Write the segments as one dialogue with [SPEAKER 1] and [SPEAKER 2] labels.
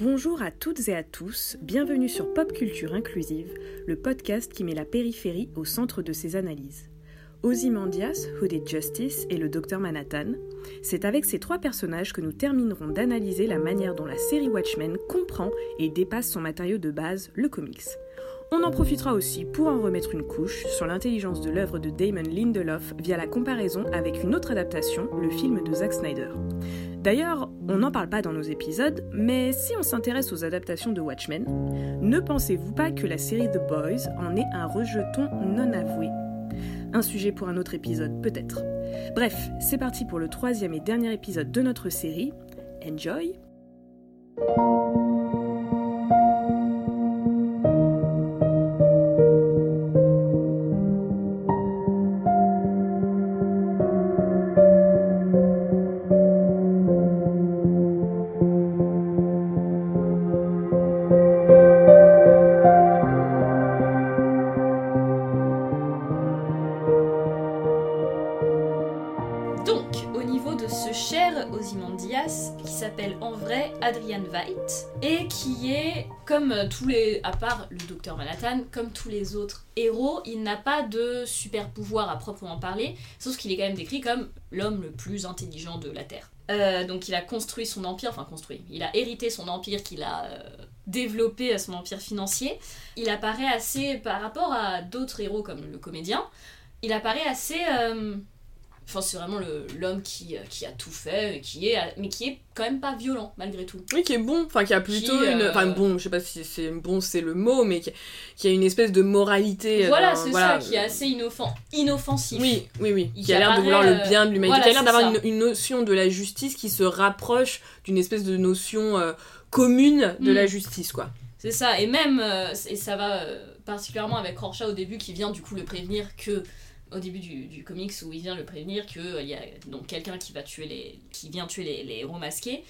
[SPEAKER 1] Bonjour à toutes et à tous, bienvenue sur Pop Culture Inclusive, le podcast qui met la périphérie au centre de ses analyses. Ozymandias, Hooded Justice et le Docteur Manhattan, c'est avec ces trois personnages que nous terminerons d'analyser la manière dont la série Watchmen comprend et dépasse son matériau de base, le comics. On en profitera aussi pour en remettre une couche sur l'intelligence de l'œuvre de Damon Lindelof via la comparaison avec une autre adaptation, le film de Zack Snyder. D'ailleurs, on n'en parle pas dans nos épisodes, mais si on s'intéresse aux adaptations de Watchmen, ne pensez-vous pas que la série The Boys en est un rejeton non avoué? Un sujet pour un autre épisode, peut-être. Bref, c'est parti pour le troisième et dernier épisode de notre série. Enjoy
[SPEAKER 2] Et qui est, comme tous les, à part le docteur Manhattan, comme tous les autres héros, il n'a pas de super pouvoir à proprement parler, sauf qu'il est quand même décrit comme l'homme le plus intelligent de la Terre. Euh, donc il a construit son empire, enfin construit, il a hérité son empire qu'il a euh, développé, son empire financier. Il apparaît assez, par rapport à d'autres héros comme le comédien, il apparaît assez euh, Enfin, c'est vraiment l'homme qui, euh, qui a tout fait, qui est, mais qui est quand même pas violent malgré tout.
[SPEAKER 3] Oui, qui est bon, enfin qui a plutôt une. Enfin euh, bon, je sais pas si c'est bon, c'est le mot, mais qui, a une espèce de moralité.
[SPEAKER 2] Euh, voilà, c'est ça, qui est assez inoffen... inoffensif.
[SPEAKER 3] Oui, oui, oui. Qui, a l'air de vouloir le bien de l'humanité, qui a l'air d'avoir une, notion de la justice qui se rapproche d'une espèce de notion commune de la mm. justice, quoi.
[SPEAKER 2] C'est ça, et même, et ça va particulièrement avec Rorschach au début qui vient du coup le prévenir que au début du, comics où il vient le prévenir qu'il euh, y a donc quelqu'un qui va tuer les qui vient tuer les, les héros masqués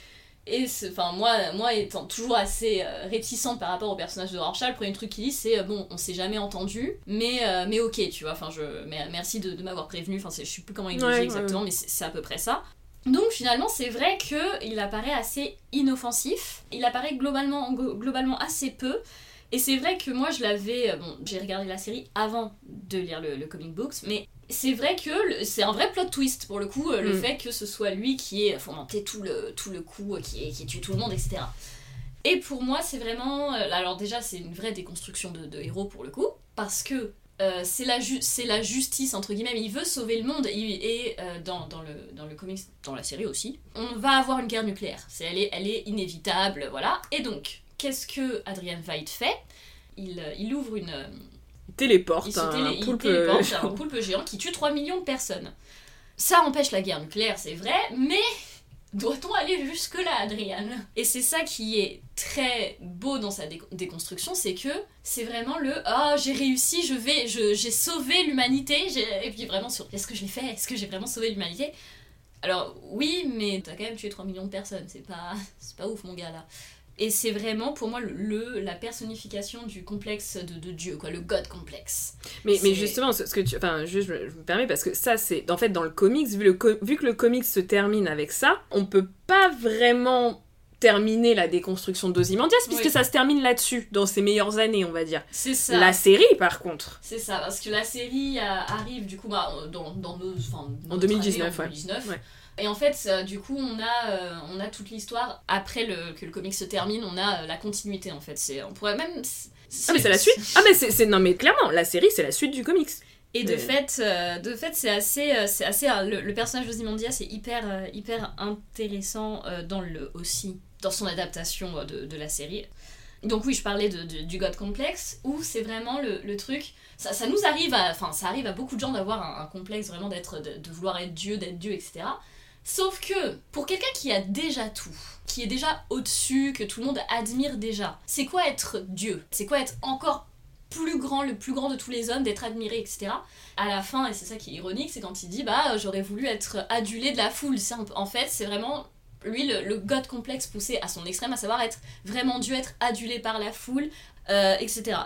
[SPEAKER 2] et enfin moi moi étant toujours assez euh, réticente par rapport au personnage de Rorschach le premier truc qu'il dit c'est euh, bon on s'est jamais entendu mais mais ok tu vois enfin je merci de, m'avoir prévenu enfin je sais plus comment il le dit exactement mais c'est à peu près ça donc finalement, c'est vrai qu'il apparaît assez inoffensif. Il apparaît globalement, globalement assez peu. Et c'est vrai que moi je l'avais. Euh, bon, j'ai regardé la série avant de lire le, comic books, mais c'est vrai que c'est un vrai plot twist pour le coup, euh, le mm. fait que ce soit lui qui ait fomenté tout le, tout le coup, euh, qui ait, qui tué tout le monde, etc. Et pour moi, c'est vraiment. Alors déjà, c'est une vraie déconstruction de, héros pour le coup, parce que c'est la, la justice, entre guillemets, il veut sauver le monde, et, dans, dans, le, dans le comics, dans la série aussi, on va avoir une guerre nucléaire. C'est, elle, est, elle est inévitable, voilà. Et donc, qu'est-ce que Adrian Veidt fait il, euh, il, ouvre une.
[SPEAKER 3] Il téléporte, un, poulpe...
[SPEAKER 2] un poulpe géant qui tue 3 millions de personnes. Ça empêche la guerre nucléaire, c'est vrai, mais doit-on aller jusque-là, Adrian? Et c'est ça qui est très beau dans sa déconstruction, c'est que c'est vraiment le ah j'ai réussi, je vais, j'ai sauvé l'humanité, et puis vraiment sur est-ce que je l'ai fait, est-ce que j'ai vraiment sauvé l'humanité? Alors oui, mais t'as quand même tué 3 millions de personnes, c'est pas, c'est pas ouf mon gars là. Et c'est vraiment pour moi le, la personnification du complexe de, Dieu, quoi, le God complexe.
[SPEAKER 3] Mais, mais justement, ce, que tu. Enfin, je, je, me permets parce que ça, c'est. En fait, dans le comics, vu, le, vu que le comics se termine avec ça, on peut pas vraiment terminer la déconstruction d'Ozymandias puisque ça se termine là-dessus dans ses meilleures années on va dire
[SPEAKER 2] c'est ça
[SPEAKER 3] la série par contre
[SPEAKER 2] c'est ça parce que la série euh, arrive du coup bah, dans, dans nos
[SPEAKER 3] en 2019,
[SPEAKER 2] année, en 2019 ouais. Et en fait, euh, du coup, on a, euh, on a toute l'histoire. Après le, que le comic se termine, on a euh, la continuité en fait. C'est, on pourrait même.
[SPEAKER 3] Ah, mais c'est la suite Ah, mais c'est. Non, mais clairement, la série, c'est la suite du comics.
[SPEAKER 2] Et de fait, de fait, c'est assez, c'est assez, le, personnage d'Ozymandias c'est hyper, hyper intéressant dans le aussi dans son adaptation de, de la série. Donc oui, je parlais de, du God complexe où c'est vraiment le, le truc. Ça, ça, nous arrive, enfin ça arrive à beaucoup de gens d'avoir un, un, complexe vraiment d'être, de, vouloir être Dieu, d'être Dieu, etc. Sauf que, pour quelqu'un qui a déjà tout, qui est déjà au-dessus, que tout le monde admire déjà, c'est quoi être Dieu? C'est quoi être encore plus grand, le plus grand de tous les hommes, d'être admiré, etc. À la fin, et c'est ça qui est ironique, c'est quand il dit bah j'aurais voulu être adulé de la foule. En fait, c'est vraiment lui le, god complexe poussé à son extrême, à savoir être vraiment Dieu, être adulé par la foule, euh, etc.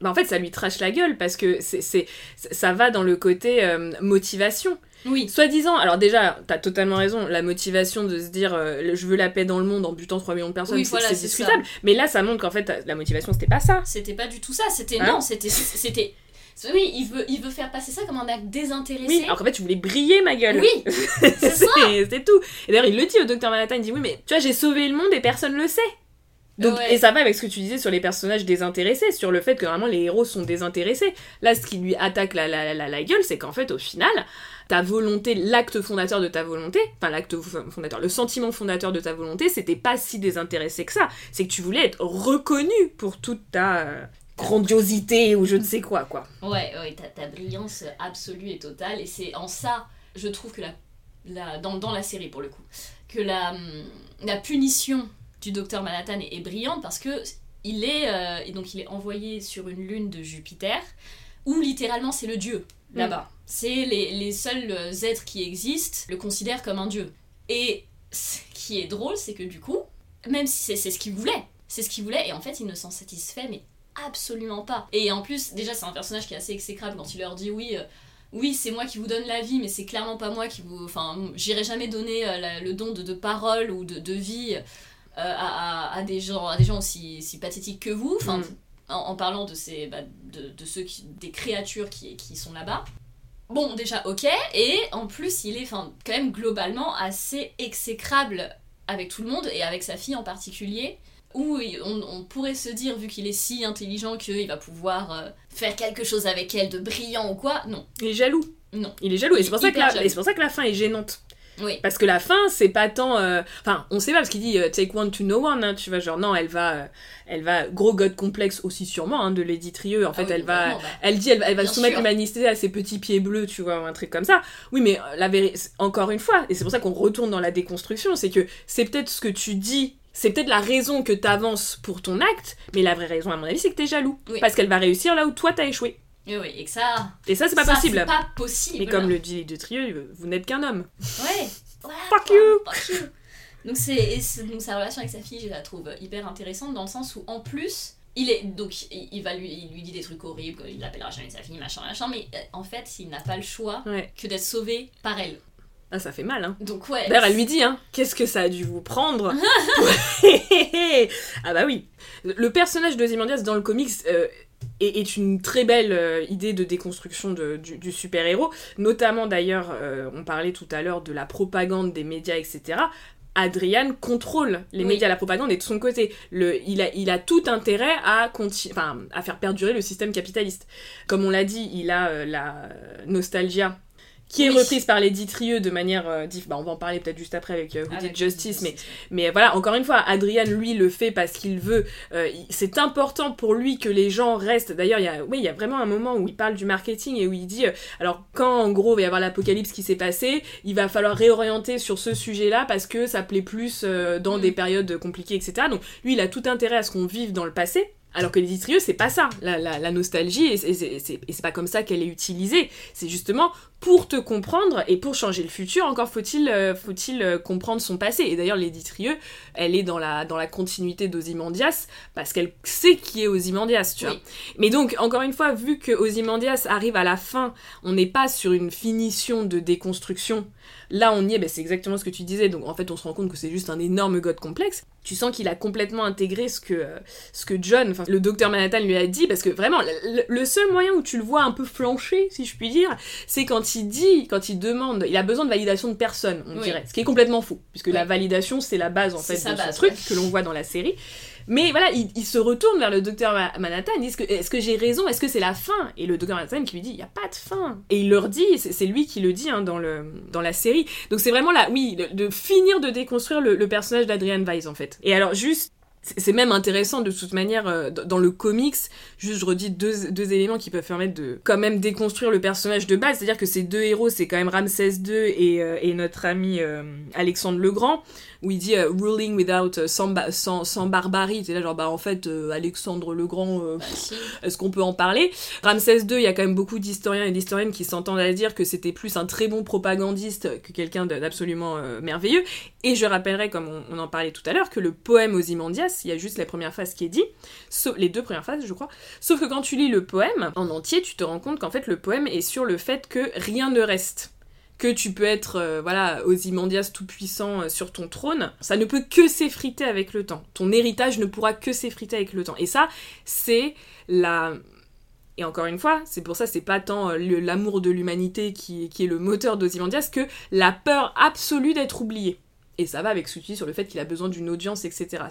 [SPEAKER 3] bah, en fait, ça lui trash la gueule parce que c'est, c'est, ça va dans le côté euh, motivation.
[SPEAKER 2] Oui.
[SPEAKER 3] Soi-disant, alors déjà, t'as totalement raison, la motivation de se dire euh, je veux la paix dans le monde en butant 3 millions de personnes,
[SPEAKER 2] Oui,
[SPEAKER 3] c'est,
[SPEAKER 2] voilà,
[SPEAKER 3] discutable. Mais là, ça montre qu'en fait, la motivation, c'était pas ça.
[SPEAKER 2] C'était pas du tout ça. C'était
[SPEAKER 3] Hein
[SPEAKER 2] non, c'était c'était. Oui, il veut, il veut faire passer ça comme un acte désintéressé.
[SPEAKER 3] Oui, alors qu'en fait, tu voulais briller, ma gueule.
[SPEAKER 2] Oui, c'est ça.
[SPEAKER 3] c'est tout. Et d'ailleurs, il le dit au docteur Manhattan, il dit oui, mais tu vois, j'ai sauvé le monde et personne le sait. Donc,
[SPEAKER 2] Ouais.
[SPEAKER 3] Et ça va avec ce que tu disais sur les personnages désintéressés, sur le fait que vraiment les héros sont désintéressés. Là, ce qui lui attaque la, la, la, la gueule, c'est qu'en fait, au final, ta volonté, l'acte fondateur de ta volonté, enfin l'acte fo- fondateur, le sentiment fondateur de ta volonté, c'était pas si désintéressé que ça. C'est que tu voulais être reconnu pour toute ta euh, grandiosité ou je ne sais quoi, quoi.
[SPEAKER 2] Ouais, ouais, ta, ta brillance absolue et totale. Et c'est en ça, je trouve que la, la, dans, dans la série pour le coup, que la, hum, la punition du docteur Manhattan est, est brillante parce que il est, euh, et donc il est envoyé sur une lune de Jupiter où littéralement c'est le dieu là-bas. C'est les, les seuls euh, êtres qui existent le considèrent comme un dieu. Et ce qui est drôle, c'est que du coup, même si c'est ce qu'il voulait, c'est ce qu'il voulait, et en fait il ne s'en satisfait, mais absolument pas. Et en plus, déjà, c'est un personnage qui est assez exécrable quand il leur dit oui. euh, oui, c'est moi qui vous donne la vie, mais c'est clairement pas moi qui vous. Enfin, j'irai jamais donner euh, la- le don de, de parole ou de, de vie à, à- à des gens, à des gens aussi, si pathétiques que vous. Enfin,
[SPEAKER 3] Mm.
[SPEAKER 2] en, en parlant de ces, bah, de, de ceux qui, des créatures qui, qui sont là-bas. Bon, déjà, ok. Et en plus, il est, enfin, quand même globalement assez exécrable avec tout le monde et avec sa fille en particulier où on, on pourrait se dire, vu qu'il est si intelligent qu'il va pouvoir euh, faire quelque chose avec elle de brillant ou quoi, non.
[SPEAKER 3] Il est jaloux.
[SPEAKER 2] Non.
[SPEAKER 3] Il est jaloux. Et
[SPEAKER 2] Il
[SPEAKER 3] c'est
[SPEAKER 2] est
[SPEAKER 3] pour, ça que
[SPEAKER 2] hyper
[SPEAKER 3] la-
[SPEAKER 2] jaloux.
[SPEAKER 3] et c'est pour ça que la fin est gênante.
[SPEAKER 2] Oui.
[SPEAKER 3] Parce que la fin, c'est pas tant. euh, Enfin, on sait pas, parce qu'il dit euh, take one to know one, hein, tu vois, genre non, elle va. euh, elle va. Gros god complexe aussi, sûrement, hein, de Lady Trieux. En fait,
[SPEAKER 2] Ah oui,
[SPEAKER 3] elle va.
[SPEAKER 2] bah.
[SPEAKER 3] Elle dit, elle, elle va
[SPEAKER 2] Bien
[SPEAKER 3] soumettre l'humanité à ses petits pieds bleus, tu vois, ou un truc comme ça. Oui, mais euh, la vérité, encore une fois, et c'est pour ça qu'on retourne dans la déconstruction, c'est que c'est peut-être ce que tu dis, c'est peut-être la raison que t'avances pour ton acte, mais la vraie raison, à mon avis, c'est que t'es jaloux.
[SPEAKER 2] Oui.
[SPEAKER 3] Parce qu'elle va réussir là où toi t'as échoué.
[SPEAKER 2] Et oui, et que ça.
[SPEAKER 3] Et ça, c'est pas
[SPEAKER 2] ça,
[SPEAKER 3] possible.
[SPEAKER 2] C'est pas possible.
[SPEAKER 3] Mais comme le dit Lady Trieux, vous n'êtes qu'un homme.
[SPEAKER 2] Ouais. Voilà,
[SPEAKER 3] Fuck you.
[SPEAKER 2] Fuck you. Donc, c'est, donc sa relation avec sa fille, je la trouve hyper intéressante dans le sens où, en plus, il est donc il va lui, il lui dit des trucs horribles, il l'appellera jamais sa fille, machin, machin, mais euh, en fait, il n'a pas le choix
[SPEAKER 3] Ouais.
[SPEAKER 2] que d'être sauvé par elle.
[SPEAKER 3] Ah, ça fait mal, hein.
[SPEAKER 2] Donc, ouais.
[SPEAKER 3] D'ailleurs, elle lui dit, hein, qu'est-ce que ça a dû vous prendre Ah bah oui. Le personnage d'Ozymandias dans le comics euh, est, est une très belle euh, idée de déconstruction de- du, du super-héros. Notamment, d'ailleurs, euh, on parlait tout à l'heure de la propagande des médias, etc. Adrian contrôle les
[SPEAKER 2] Oui.
[SPEAKER 3] médias, la propagande est de son côté. Le, il, a, il a tout intérêt à, à faire perdurer le système capitaliste. Comme on l'a dit, il a euh, la nostalgia qui est
[SPEAKER 2] Oui.
[SPEAKER 3] reprise par les Trieux de manière... euh, diff- bah, on va en parler peut-être juste après avec euh, Who Did
[SPEAKER 2] Avec
[SPEAKER 3] Justice, mais mais voilà, encore une fois, Adrian, lui, le fait parce qu'il veut. euh, c'est important pour lui que les gens restent. D'ailleurs, il y a, oui, il y a vraiment un moment où il parle du marketing et où il dit, euh, alors quand en gros il va y avoir l'apocalypse qui s'est passé, il va falloir réorienter sur ce sujet-là parce que ça plaît plus euh, dans
[SPEAKER 2] Mm.
[SPEAKER 3] des périodes compliquées, etc. Donc lui, il a tout intérêt à ce qu'on vive dans le passé. Alors que les c'est pas ça, la, la, la nostalgie, et c'est- pas comme ça qu'elle est utilisée. C'est justement pour te comprendre et pour changer le futur, encore faut-il euh, faut-il euh, comprendre son passé. Et d'ailleurs, Trieux, elle est dans la, dans la continuité d'Ozymandias parce qu'elle sait qui est Ozymandias, tu vois.
[SPEAKER 2] Oui.
[SPEAKER 3] Mais donc, encore une fois, vu que Ozymandias arrive à la fin, on n'est pas sur une finition de déconstruction. Là, on y est, ben, c'est exactement ce que tu disais. Donc, en fait, on se rend compte que c'est juste un énorme god complexe. Tu sens qu'il a complètement intégré ce que, euh, ce que John, enfin, le docteur Manhattan lui a dit, parce que vraiment, le, le seul moyen où tu le vois un peu flancher, si je puis dire, c'est quand il dit, quand il demande, il a besoin de validation de personne, on
[SPEAKER 2] Oui.
[SPEAKER 3] dirait. Ce qui est complètement faux, puisque la validation, c'est la base, en fait, de
[SPEAKER 2] base,
[SPEAKER 3] ce truc
[SPEAKER 2] ouais.
[SPEAKER 3] que l'on voit dans la série. Mais voilà, il, il se retourne vers le docteur Ma- Manhattan, il dit est-ce que, que j'ai raison? Est-ce que c'est la fin? Et le docteur Manhattan qui lui dit il n'y a pas de fin. Et il leur dit, c'est, c'est lui qui le dit hein, dans, le, dans la série. Donc c'est vraiment là, oui, de, de finir de déconstruire le, le personnage d'Adrian Weiss en fait. Et alors juste. C'est même intéressant de toute manière euh, dans le comics. Juste, je redis deux, deux éléments qui peuvent permettre de quand même déconstruire le personnage de base. C'est-à-dire que ces deux héros, c'est quand même Ramsès II et, euh, et notre ami euh, Alexandre le Grand où il dit euh, ruling without sans, sans, sans barbarie. C'est là genre bah en fait Alexandre le Grand,
[SPEAKER 2] Bah,
[SPEAKER 3] est-ce qu'on peut en parler? Ramsès II, il y a quand même beaucoup d'historiens et d'historiennes qui s'entendent à dire que c'était plus un très bon propagandiste que quelqu'un d'absolument merveilleux. Et je rappellerai, comme on, on en parlait tout à l'heure, que le poème Ozymandias Il y a juste la première phase qui est dit, les deux premières phases je crois, sauf que quand tu lis le poème en entier, tu te rends compte qu'en fait le poème est sur le fait que rien ne reste que tu peux être, euh, voilà, Ozymandias tout-puissant euh, sur ton trône, ça ne peut que s'effriter avec le temps. Ton héritage ne pourra que s'effriter avec le temps. Et ça, c'est la... Et encore une fois, c'est pour ça, c'est pas tant euh, l'amour de l'humanité qui, qui, est le moteur d'Ozymandias que la peur absolue d'être oublié. Et ça va avec ce sur le fait qu'il a besoin d'une audience, etc.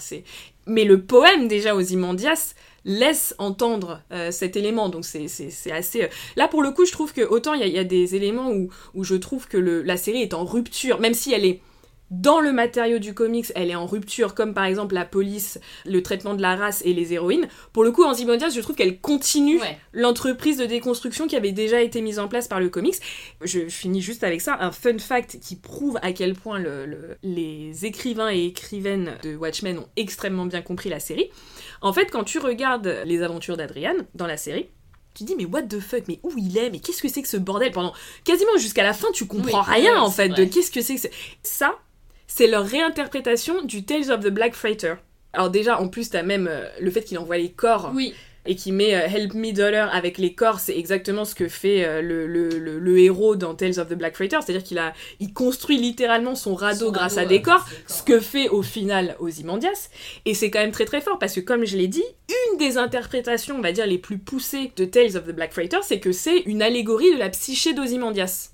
[SPEAKER 3] Mais le poème, déjà, Ozymandias, laisse entendre euh, cet élément. Donc c'est assez... Euh, là, pour le coup, je trouve que autant il y, a des éléments où, où je trouve que la série est en rupture, même si elle est dans le matériau du comics, elle est en rupture, comme par exemple la police, le traitement de la race et les héroïnes. Pour le coup, en Zimondias, je trouve qu'elle continue l'entreprise de déconstruction qui avait déjà été mise en place par le comics. Je, finis juste avec ça, un fun fact qui prouve à quel point les écrivains et écrivaines de Watchmen ont extrêmement bien compris la série. En fait, quand tu regardes les aventures d'Adrian dans la série, tu dis mais what the fuck, mais où il est, mais qu'est-ce que c'est que ce bordel? Pendant quasiment jusqu'à la fin, tu comprends rien en fait de qu'est-ce que c'est que ça c'est leur réinterprétation du Tales of the Black Freighter. Alors déjà, en plus, t'as même euh, le fait qu'il envoie les corps.
[SPEAKER 2] Oui.
[SPEAKER 3] Et qu'il met euh, Help Me Dollar avec les corps, c'est exactement ce que fait euh, le, le, héros dans Tales of the Black Freighter, c'est-à-dire qu'il a, il construit littéralement son radeau grâce à des corps, ce que fait au final Ozymandias. Et c'est quand même très très fort parce que comme je l'ai dit, une des interprétations, on va dire, les plus poussées de Tales of the Black Freighter, c'est que c'est une allégorie de la psyché d'Ozymandias.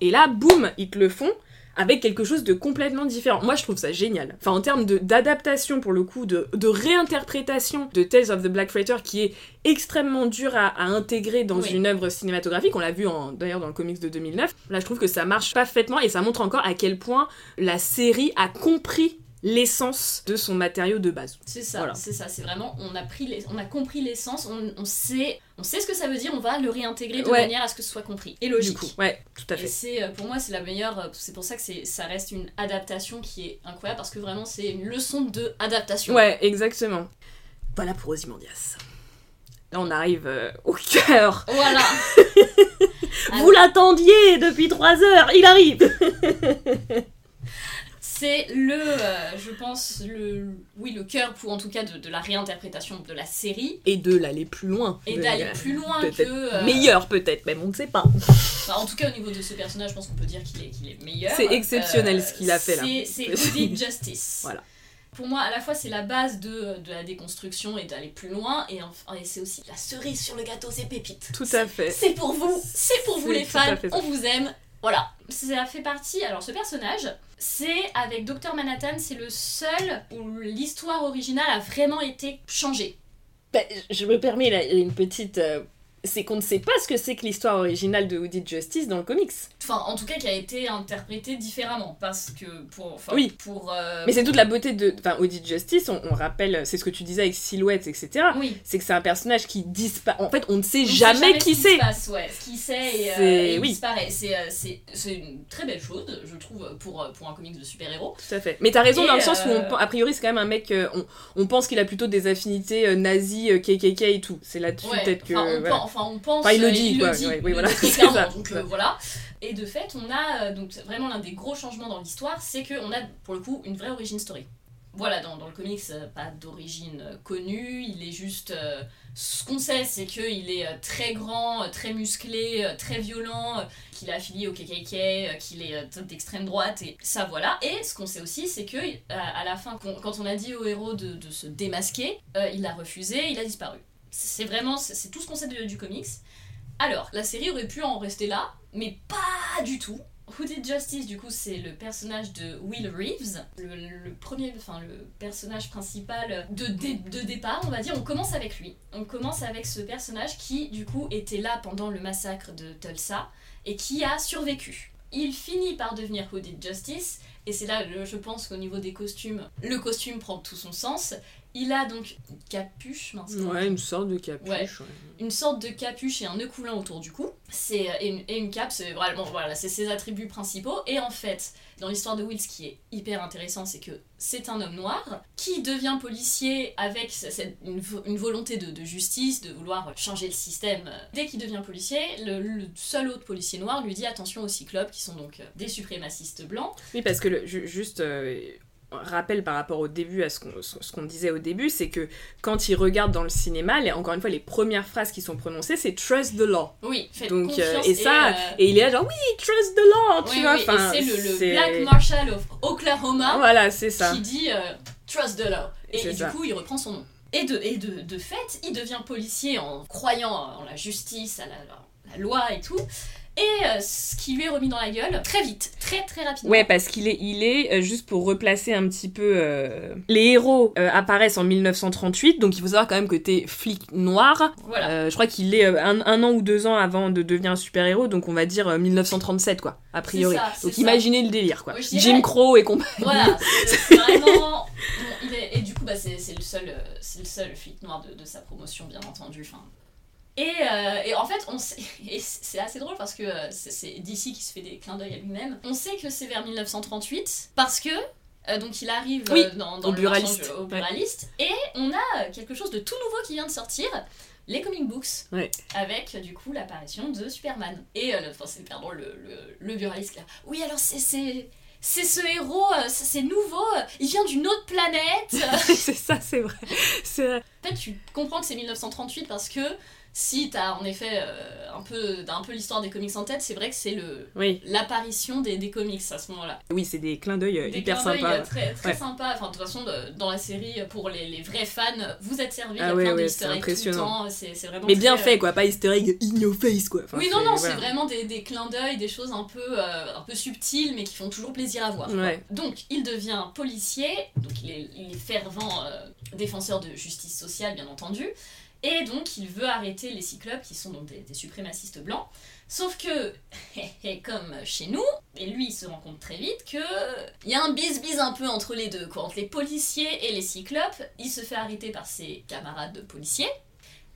[SPEAKER 3] Et là, boum, ils te le font avec quelque chose de complètement différent. Moi, je trouve ça génial. Enfin, en termes d'adaptation, pour le coup, de, de, réinterprétation de Tales of the Black Freighter, qui est extrêmement dur à, intégrer dans une œuvre cinématographique, on l'a vu d'ailleurs dans le comics de 2009, là, je trouve que ça marche parfaitement et ça montre encore à quel point la série a compris l'essence de son matériau de base.
[SPEAKER 2] C'est ça, c'est ça, c'est vraiment on a pris les, on a compris l'essence, on, sait on sait ce que ça veut dire, on va le réintégrer de manière à ce que ce soit compris et logique.
[SPEAKER 3] Du coup, ouais, tout à fait.
[SPEAKER 2] Et c'est euh, pour moi c'est la meilleure euh, c'est pour ça que c'est ça reste une adaptation qui est incroyable parce que vraiment c'est une leçon de adaptation.
[SPEAKER 3] Ouais, exactement. Voilà pour Ozymandias. Là, on arrive euh, au cœur.
[SPEAKER 2] Voilà.
[SPEAKER 3] Vous l'attendiez depuis trois heures, il arrive.
[SPEAKER 2] c'est le, euh, je pense, le, oui, le cœur pour en tout cas de, la réinterprétation de la série.
[SPEAKER 3] Et de l'aller plus loin.
[SPEAKER 2] Et d'aller plus loin que.
[SPEAKER 3] Euh, meilleur peut-être, même on ne sait pas.
[SPEAKER 2] en tout cas, au niveau de ce personnage, je pense qu'on peut dire qu'il est, qu'il est meilleur.
[SPEAKER 3] C'est exceptionnel ce qu'il a fait là.
[SPEAKER 2] C'est Audit Justice.
[SPEAKER 3] voilà.
[SPEAKER 2] Pour moi, à la fois, c'est la base de, de, la déconstruction et d'aller plus loin, et, et c'est aussi la cerise sur le gâteau, c'est pépite.
[SPEAKER 3] Tout à fait.
[SPEAKER 2] C'est pour vous, c'est pour vous les fans, on vous aime, voilà, ça fait partie. Alors, ce personnage, c'est avec Dr. Manhattan, c'est le seul où l'histoire originale a vraiment été changée.
[SPEAKER 3] Ben, je me permets là, une petite euh, c'est qu'on ne sait pas ce que c'est que l'histoire originale de Who Justice dans le comics.
[SPEAKER 2] Enfin, en tout cas, qui a été interprétée différemment, parce que pour...
[SPEAKER 3] oui.
[SPEAKER 2] Pour, euh,
[SPEAKER 3] Mais c'est toute la beauté de... Enfin, Who Justice, on, rappelle, c'est ce que tu disais avec Silhouette, etc.
[SPEAKER 2] Oui.
[SPEAKER 3] C'est que c'est un personnage qui disparaît... En fait, on ne sait jamais, qui c'est.
[SPEAKER 2] ouais. Ce qui sait et, euh, oui. disparaît. Euh, c'est une très belle chose, je trouve, pour, pour un comics de super-héros.
[SPEAKER 3] Tout à fait. Mais t'as raison dans le sens où, on, a priori, c'est quand même un mec... On, on pense qu'il a plutôt des affinités nazies, KKK et tout. C'est là-dessus peut-être que
[SPEAKER 2] enfin on pense.
[SPEAKER 3] Il le dit, quoi. oui, voilà.
[SPEAKER 2] donc euh, voilà. Et de fait, on a euh, donc vraiment l'un des gros changements dans l'histoire, c'est qu'on a pour le coup une vraie origin story. Voilà, dans, dans le comics, euh, pas d'origine connue, il est juste. ce qu'on sait, c'est qu'il est très grand, très musclé, très violent, qu'il est affilié au KKK, qu'il est d'extrême droite, et ça voilà. Et ce qu'on sait aussi, c'est que à la fin, quand on a dit au héros de, de se démasquer, il a refusé, il a disparu. C'est vraiment, c'est tout ce qu'on sait du comics. Alors, la série aurait pu en rester là, mais pas du tout. Who Did Justice, du coup, c'est le personnage de Will Reeves, le, premier, personnage principal de, de, départ, on va dire. On commence avec lui. On commence avec ce personnage qui, du coup, était là pendant le massacre de Tulsa et qui a survécu. Il finit par devenir Who Did Justice, et c'est là, je pense qu'au niveau des costumes, le costume prend tout son sens. Il a donc une capuche,
[SPEAKER 3] maintenant. Ouais, une sorte de capuche.
[SPEAKER 2] Une sorte de capuche et un nœud coulant autour du cou. C'est et une, et une cape, c'est vraiment voilà, c'est ses attributs principaux. Et en fait, dans l'histoire de Will, ce qui est hyper intéressant, c'est que c'est un homme noir qui devient policier avec une, une volonté de, de, justice, de vouloir changer le système. Dès qu'il devient policier, le, seul autre policier noir lui dit attention aux cyclopes, qui sont donc des suprémacistes blancs.
[SPEAKER 3] Oui, parce que le, juste. Euh, rappel par rapport au début, à ce qu'on ce qu'on disait au début, c'est que quand il regarde dans le cinéma, les- encore une fois, les premières phrases qui sont prononcées, c'est Trust the law.
[SPEAKER 2] Oui, faites
[SPEAKER 3] Donc, euh, et ça,
[SPEAKER 2] euh,
[SPEAKER 3] et il est là genre, oui, Trust the law, tu
[SPEAKER 2] oui,
[SPEAKER 3] vois.
[SPEAKER 2] oui, et
[SPEAKER 3] enfin,
[SPEAKER 2] c'est le, le
[SPEAKER 3] c'est-
[SPEAKER 2] Black Marshal of Oklahoma
[SPEAKER 3] Voilà, c'est ça.
[SPEAKER 2] qui dit euh, Trust the law. Et, du coup, il reprend son nom. Et de, et de, de fait, il devient policier en croyant en la justice, à la loi et tout. Et euh, ce qui lui est remis dans la gueule très vite, très très rapidement.
[SPEAKER 3] Ouais, parce qu'il est, il est euh, juste pour replacer un petit peu. euh, Les héros euh, apparaissent en 1938, donc il faut savoir quand même que t'es flic noir.
[SPEAKER 2] Voilà.
[SPEAKER 3] Euh, je crois qu'il est un, un an ou deux ans avant de devenir un super héros, donc on va dire euh, 1937 quoi, a priori.
[SPEAKER 2] ça, c'est
[SPEAKER 3] donc
[SPEAKER 2] ça.
[SPEAKER 3] imaginez le délire quoi.
[SPEAKER 2] Ouais, je dirais-
[SPEAKER 3] Jim Crow et compagnie.
[SPEAKER 2] Voilà, c'est vraiment. bon, il est- et du coup, bah, c'est le seul, c'est le seul flic noir de, de sa promotion, bien entendu. Enfin. Et, euh, et en fait, on sait, et c'est assez drôle parce que euh, c'est- DC qui se fait des clins d'œil à lui-même. On sait que c'est vers 1938 parce que euh, donc il arrive
[SPEAKER 3] Oui,
[SPEAKER 2] dans, dans
[SPEAKER 3] au
[SPEAKER 2] le
[SPEAKER 3] buraliste.
[SPEAKER 2] mensonge au buraliste et on a quelque chose de tout nouveau qui vient de sortir. Les comic books,
[SPEAKER 3] Ouais.
[SPEAKER 2] avec du coup l'apparition de Superman. Et euh, enfin, c'est drôle, le, le, le buraliste là. Oui, alors c'est- c'est ce héros, c'est nouveau, il vient d'une autre planète.
[SPEAKER 3] c'est ça, c'est vrai. C'est vrai.
[SPEAKER 2] En fait, tu comprends que c'est 1938 parce que si t'as en effet euh, un peu, un peu l'histoire des comics en tête, c'est vrai que c'est le
[SPEAKER 3] Oui,
[SPEAKER 2] l'apparition des, des comics à ce moment-là.
[SPEAKER 3] oui, c'est des clins d'œil euh,
[SPEAKER 2] Des
[SPEAKER 3] hyper sympas.
[SPEAKER 2] euh, Très, très
[SPEAKER 3] Ouais.
[SPEAKER 2] sympa. Enfin, de toute façon, de- dans la série, pour les, les vrais fans, vous êtes servis.
[SPEAKER 3] Ah
[SPEAKER 2] il y a
[SPEAKER 3] ouais,
[SPEAKER 2] plein
[SPEAKER 3] ouais, c'est impressionnant.
[SPEAKER 2] C'est c'est vraiment
[SPEAKER 3] Mais bien
[SPEAKER 2] très,
[SPEAKER 3] fait quoi, pas easter egg in your face quoi. Enfin,
[SPEAKER 2] oui, non, non,
[SPEAKER 3] voilà.
[SPEAKER 2] c'est vraiment des, des clins d'œil, des choses un peu, euh, un peu subtiles, mais qui font toujours plaisir à voir. Donc, il devient policier, donc il est, il est fervent euh, défenseur de justice sociale, bien entendu, et donc il veut arrêter les cyclopes, qui sont donc des, suprémacistes blancs. Sauf que, comme chez nous, et lui il se rend compte très vite que il y a un bis-bis un peu entre les deux, entre les policiers et les cyclopes. Il se fait arrêter par ses camarades de policiers.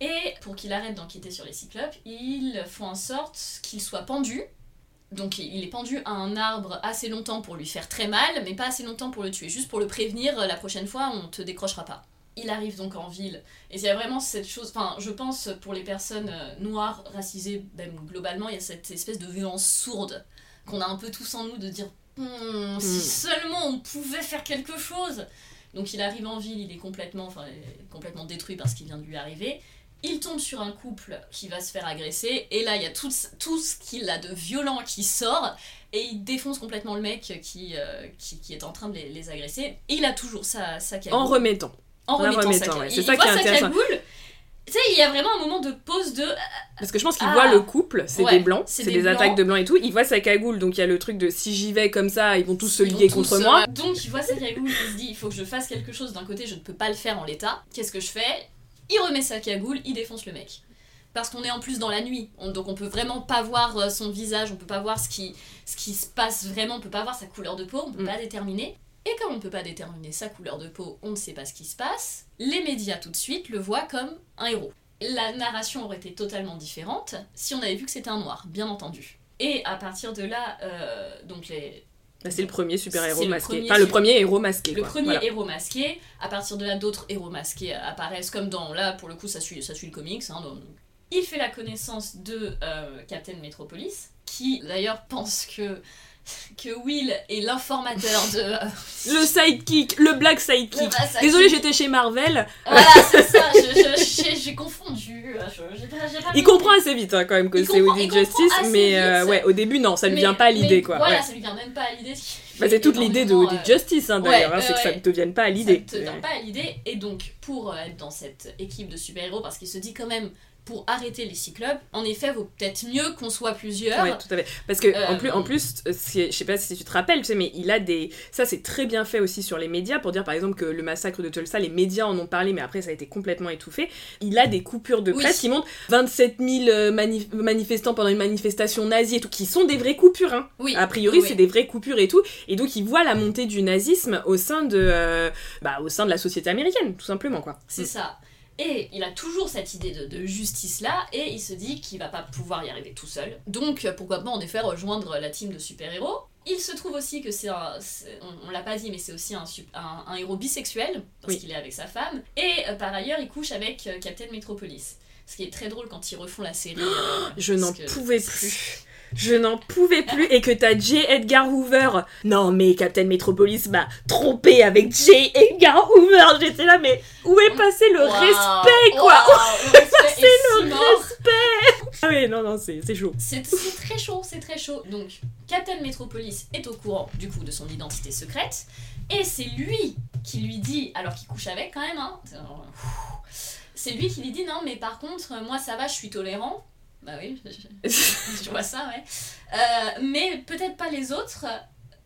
[SPEAKER 2] Et pour qu'il arrête d'enquêter sur les cyclopes, ils font en sorte qu'il soit pendu. Donc il est pendu à un arbre assez longtemps pour lui faire très mal, mais pas assez longtemps pour le tuer, juste pour le prévenir, la prochaine fois on te décrochera pas. Il arrive donc en ville, et il y a vraiment cette chose, enfin je pense pour les personnes euh, noires, racisées, même globalement, il y a cette espèce de violence sourde qu'on a un peu tous en nous de dire Hmm, si
[SPEAKER 3] Mm.
[SPEAKER 2] seulement on pouvait faire quelque chose. Donc il arrive en ville, il est complètement, enfin, complètement détruit par ce qui vient de lui arriver. Il tombe sur un couple qui va se faire agresser, et là il y a tout, ce- tout ce qu'il a de violent qui sort, et il défonce complètement le mec qui, euh, qui, qui est en train de les, les agresser. Et il a toujours sa, sa cagoule.
[SPEAKER 3] En remettant.
[SPEAKER 2] En remettant,
[SPEAKER 3] remettant,
[SPEAKER 2] sa
[SPEAKER 3] ouais,
[SPEAKER 2] cagoule.
[SPEAKER 3] c'est ça
[SPEAKER 2] il
[SPEAKER 3] qui est intéressant.
[SPEAKER 2] Tu sais, il y a vraiment un moment de pause de.
[SPEAKER 3] Parce que je pense qu'il
[SPEAKER 2] Ah.
[SPEAKER 3] voit le couple, c'est
[SPEAKER 2] Ouais,
[SPEAKER 3] des blancs,
[SPEAKER 2] c'est des
[SPEAKER 3] des,
[SPEAKER 2] blancs.
[SPEAKER 3] attaques de blancs et tout. Il voit sa cagoule, donc il y a le truc de si j'y vais comme ça, ils vont tous se lier
[SPEAKER 2] tous
[SPEAKER 3] contre
[SPEAKER 2] se-
[SPEAKER 3] moi.
[SPEAKER 2] Donc il voit sa cagoule, il se dit il faut que je fasse quelque chose. D'un côté, je ne peux pas le faire en l'état. Qu'est-ce que je fais? Il remet sa cagoule, il défonce le mec. Parce qu'on est en plus dans la nuit, On- donc on peut vraiment pas voir euh, son visage, on peut pas voir ce qui, ce qui se passe vraiment, on peut pas voir sa couleur de peau, on peut
[SPEAKER 3] Mm.
[SPEAKER 2] pas déterminer. Et comme on peut pas déterminer sa couleur de peau, on ne sait pas ce qui se passe, les médias tout de suite le voient comme un héros. La narration aurait été totalement différente si on avait vu que c'était un noir, bien entendu. Et à partir de là, euh, donc les,
[SPEAKER 3] Bah, c'est le premier super-héros
[SPEAKER 2] le
[SPEAKER 3] masqué. Enfin, le premier héros masqué.
[SPEAKER 2] le
[SPEAKER 3] quoi.
[SPEAKER 2] premier
[SPEAKER 3] Voilà.
[SPEAKER 2] héros masqué, à partir de là, d'autres héros masqués apparaissent, comme dans. Là, pour le coup, ça suit, ça suit le comics. hein, donc- Il fait la connaissance de euh, Captain Metropolis, qui d'ailleurs pense que, que Will est l'informateur de. euh,
[SPEAKER 3] Le sidekick, le black sidekick.
[SPEAKER 2] Le black sidekick.
[SPEAKER 3] Désolé, j'étais chez Marvel.
[SPEAKER 2] voilà, c'est ça, j'ai confondu. euh, je-
[SPEAKER 3] Il comprend assez vite hein, quand même que c'est Woody Justice, mais euh, ouais, au début non, ça lui
[SPEAKER 2] Mais-
[SPEAKER 3] vient pas à l'idée quoi.
[SPEAKER 2] Voilà,
[SPEAKER 3] ouais.
[SPEAKER 2] ça lui vient même pas à l'idée.
[SPEAKER 3] Bah, c'est toute l'idée de
[SPEAKER 2] euh,
[SPEAKER 3] Justice hein, d'ailleurs,
[SPEAKER 2] ouais,
[SPEAKER 3] hein, c'est que ça ne te vienne pas à
[SPEAKER 2] Ça
[SPEAKER 3] l'idée.
[SPEAKER 2] ne te vient pas à l'idée. Et donc, pour être dans cette équipe de super-héros, parce qu'il se dit quand même, pour arrêter les cyclopes, en effet, vaut peut-être mieux qu'on soit plusieurs.
[SPEAKER 3] Tout à fait. Parce que
[SPEAKER 2] Euh,
[SPEAKER 3] en plus, en plus, euh, je sais pas si tu te rappelles, tu sais, mais il a des, ça c'est très bien fait aussi sur les médias pour dire par exemple que le massacre de Tulsa, les médias en ont parlé, mais après ça a été complètement étouffé. Il a des coupures de
[SPEAKER 2] Oui.
[SPEAKER 3] presse qui montrent 27 000 euh, manif- manifestants pendant une manifestation nazie et tout, qui sont des vraies coupures. Hein.
[SPEAKER 2] Oui.
[SPEAKER 3] A priori,
[SPEAKER 2] oui.
[SPEAKER 3] c'est des vraies coupures et tout, et donc il voit la montée du nazisme au sein de, euh, bah, au sein de la société américaine, tout simplement quoi.
[SPEAKER 2] C'est ça. Et il a toujours cette idée de, de justice là, et il se dit qu'il va pas pouvoir y arriver tout seul. Donc euh, pourquoi pas en effet rejoindre la team de super-héros. Il se trouve aussi que c'est un. On, on l'a pas dit, mais c'est aussi un, sup- un, un héros bisexuel, parce
[SPEAKER 3] Oui.
[SPEAKER 2] qu'il est avec sa femme. Et euh, par ailleurs, il couche avec euh, Captain Metropolis. Ce qui est très drôle quand ils refont la série. euh,
[SPEAKER 3] Je n'en pouvais plus. Je n'en pouvais plus et que t'as J. Edgar Hoover. Non mais Captain Metropolis m'a trompé avec J. Edgar Hoover. J'étais là mais où est passé le respect quoi
[SPEAKER 2] le respect
[SPEAKER 3] C'est
[SPEAKER 2] est
[SPEAKER 3] le
[SPEAKER 2] si mort.
[SPEAKER 3] Ah oui non non c'est chaud.
[SPEAKER 2] C'est c'est très chaud, c'est très chaud. Donc, Captain Metropolis est au courant du coup de son identité secrète, et c'est lui qui lui dit, alors qu'il couche avec quand même, hein, c'est lui qui lui dit non, mais par contre, moi ça va, je suis tolérant. Bah oui, je, je- je vois ça, ouais. Euh, mais peut-être pas les autres.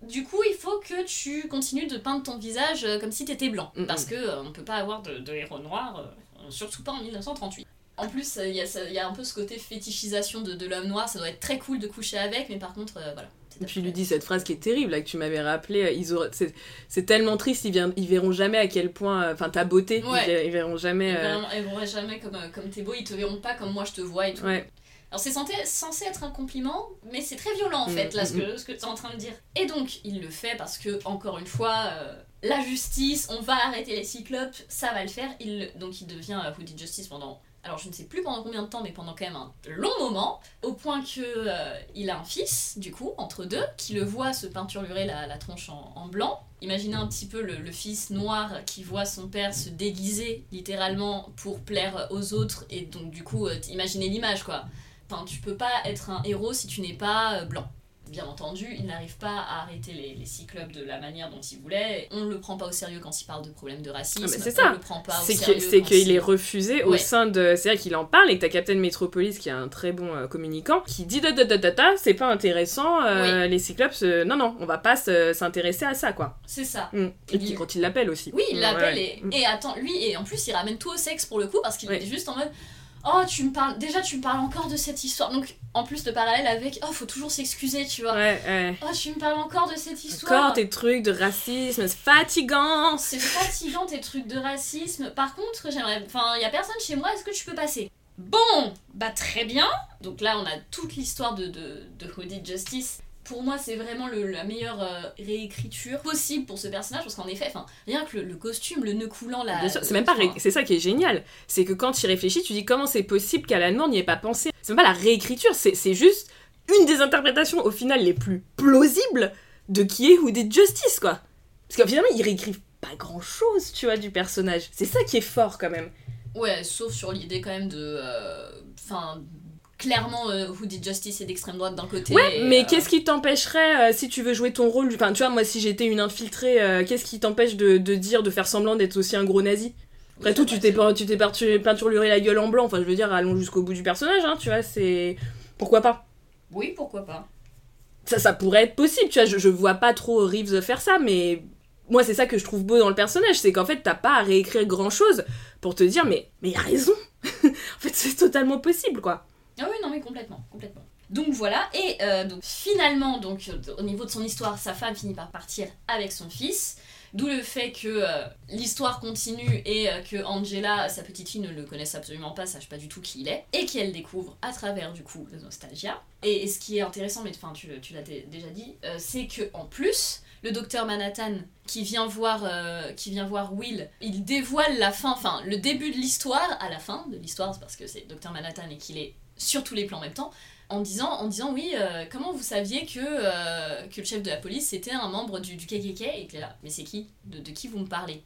[SPEAKER 2] Du coup, il faut que tu continues de peindre ton visage euh, comme si t'étais blanc. Parce que euh, on peut pas avoir de, de héros noirs, euh, surtout pas en 1938. En plus, il y, a y un peu ce côté fétichisation de, de l'homme noir, ça doit être très cool de coucher avec, mais par contre, voilà.
[SPEAKER 3] Et puis il lui dit cette phrase qui est terrible là que tu m'avais rappelé. Ils c'est, c'est tellement triste. Ils, ils verront jamais à quel point. Enfin ta beauté.
[SPEAKER 2] Ouais.
[SPEAKER 3] Ils, ver- ils verront jamais.
[SPEAKER 2] Ils verront, ils verront jamais comme, comme t'es beau, ils te verront pas comme moi je te vois et tout.
[SPEAKER 3] Ouais.
[SPEAKER 2] Alors c'est censé, être un compliment, mais c'est très violent en
[SPEAKER 3] Mm,
[SPEAKER 2] fait, là,
[SPEAKER 3] mm,
[SPEAKER 2] ce que, ce que tu es en train de dire. Et donc, il le fait parce que, encore une fois, euh, la justice, on va arrêter les cyclopes, ça va le faire. Il, donc il devient euh, Hoodie Justice pendant, alors je ne sais plus pendant combien de temps, mais pendant quand même un long moment, au point que euh, il a un fils, du coup, entre deux, qui le voit se peinturer la, la tronche en, en blanc. Imaginez un petit peu le, le fils noir qui voit son père se déguiser littéralement pour plaire aux autres, et donc du coup, euh, imaginez l'image quoi. Enfin, tu peux pas être un héros si tu n'es pas euh, blanc. Bien entendu, il n'arrive pas à arrêter les, les cyclopes de la manière dont il voulait. On ne le prend pas au sérieux quand il parle de problèmes de racisme.
[SPEAKER 3] Ah, c'est
[SPEAKER 2] On
[SPEAKER 3] ça.
[SPEAKER 2] le prend pas au
[SPEAKER 3] C'est,
[SPEAKER 2] sérieux
[SPEAKER 3] c'est qu'il
[SPEAKER 2] il-
[SPEAKER 3] est refusé au sein de. C'est vrai qu'il en parle et que t'as Captain Metropolis qui est un très bon euh, communicant qui dit da c'est pas intéressant, euh, les cyclopes, euh, non non, on va pas se- s'intéresser à ça quoi.
[SPEAKER 2] C'est ça.
[SPEAKER 3] Mm. Et
[SPEAKER 2] Il-
[SPEAKER 3] puis quand il l'appelle aussi.
[SPEAKER 2] Oui, il
[SPEAKER 3] Ouais,
[SPEAKER 2] l'appelle
[SPEAKER 3] ouais.
[SPEAKER 2] et, et attends, lui, et en plus, il ramène tout au sexe pour le coup parce qu'il est juste en mode Oh, tu me parles, déjà tu me parles encore de cette histoire. Donc, en plus, le parallèle avec Oh, faut toujours s'excuser, tu vois.
[SPEAKER 3] Ouais, ouais.
[SPEAKER 2] Oh, tu me parles encore de cette histoire.
[SPEAKER 3] Encore tes trucs de racisme, c'est fatigant.
[SPEAKER 2] C'est fatigant tes trucs de racisme. Par contre, j'aimerais. Enfin, il y a personne chez moi, est-ce que tu peux passer? Bon, bah très bien. Donc là, on a toute l'histoire de, de, de Hooded Justice. Pour moi, c'est vraiment le- la meilleure euh, réécriture possible pour ce personnage, parce qu'en effet, rien que le, le costume, le nœud coulant, la.
[SPEAKER 3] C'est même pas ré- c'est ça qui est génial c'est que quand tu y réfléchis tu dis comment c'est possible qu'Alan n'y ait pas pensé c'est même pas la réécriture c'est juste une des interprétations au final les plus plausibles de qui est Hooded Justice quoi parce qu'au final ils réécrivent pas grand chose tu vois du personnage c'est ça qui est fort quand même
[SPEAKER 2] Ouais, sauf sur l'idée quand même de. euh, Enfin. Clairement, euh, Hooded Justice est d'extrême droite d'un côté.
[SPEAKER 3] ouais
[SPEAKER 2] et,
[SPEAKER 3] mais
[SPEAKER 2] euh,
[SPEAKER 3] qu'est-ce qui t'empêcherait euh, si tu veux jouer ton rôle enfin tu vois moi si j'étais une infiltrée euh, qu'est-ce qui t'empêche de, de dire de faire semblant d'être aussi un gros nazi? Après
[SPEAKER 2] oui,
[SPEAKER 3] tout,
[SPEAKER 2] ça
[SPEAKER 3] tu t'es peinturluré la gueule en blanc. Enfin, je veux dire, allons jusqu'au bout du personnage, hein, tu vois, c'est. Pourquoi pas?
[SPEAKER 2] Oui, pourquoi pas.
[SPEAKER 3] ça, ça pourrait être possible, tu vois. Je, je vois pas trop Reeves faire ça, mais moi, c'est ça que je trouve beau dans le personnage, c'est qu'en fait, t'as pas à réécrire grand chose pour te dire, mais, mais il a raison. en fait, c'est totalement possible, quoi.
[SPEAKER 2] Ah oui, non, mais complètement, complètement. Donc voilà, et euh, donc finalement, donc euh, au niveau de son histoire, sa femme finit par partir avec son fils. D'où le fait que euh, l'histoire continue et que Angela, sa petite fille, ne le connaisse absolument pas, sache pas du tout qui il est, et qu'elle découvre à travers du coup le Nostalgia. Et, ce qui est intéressant, mais enfin tu, tu l'as dé- déjà dit, c'est que en plus, le docteur Manhattan qui vient voir qui vient voir Will, il dévoile la fin, enfin le début de l'histoire à la fin de l'histoire, parce que c'est docteur Manhattan et qu'il est sur tous les plans en même temps, en disant, en disant oui, euh, comment vous saviez que, euh, que le chef de la police c'était un membre du, du KKK Et est là, mais c'est qui de, qui vous me parlez?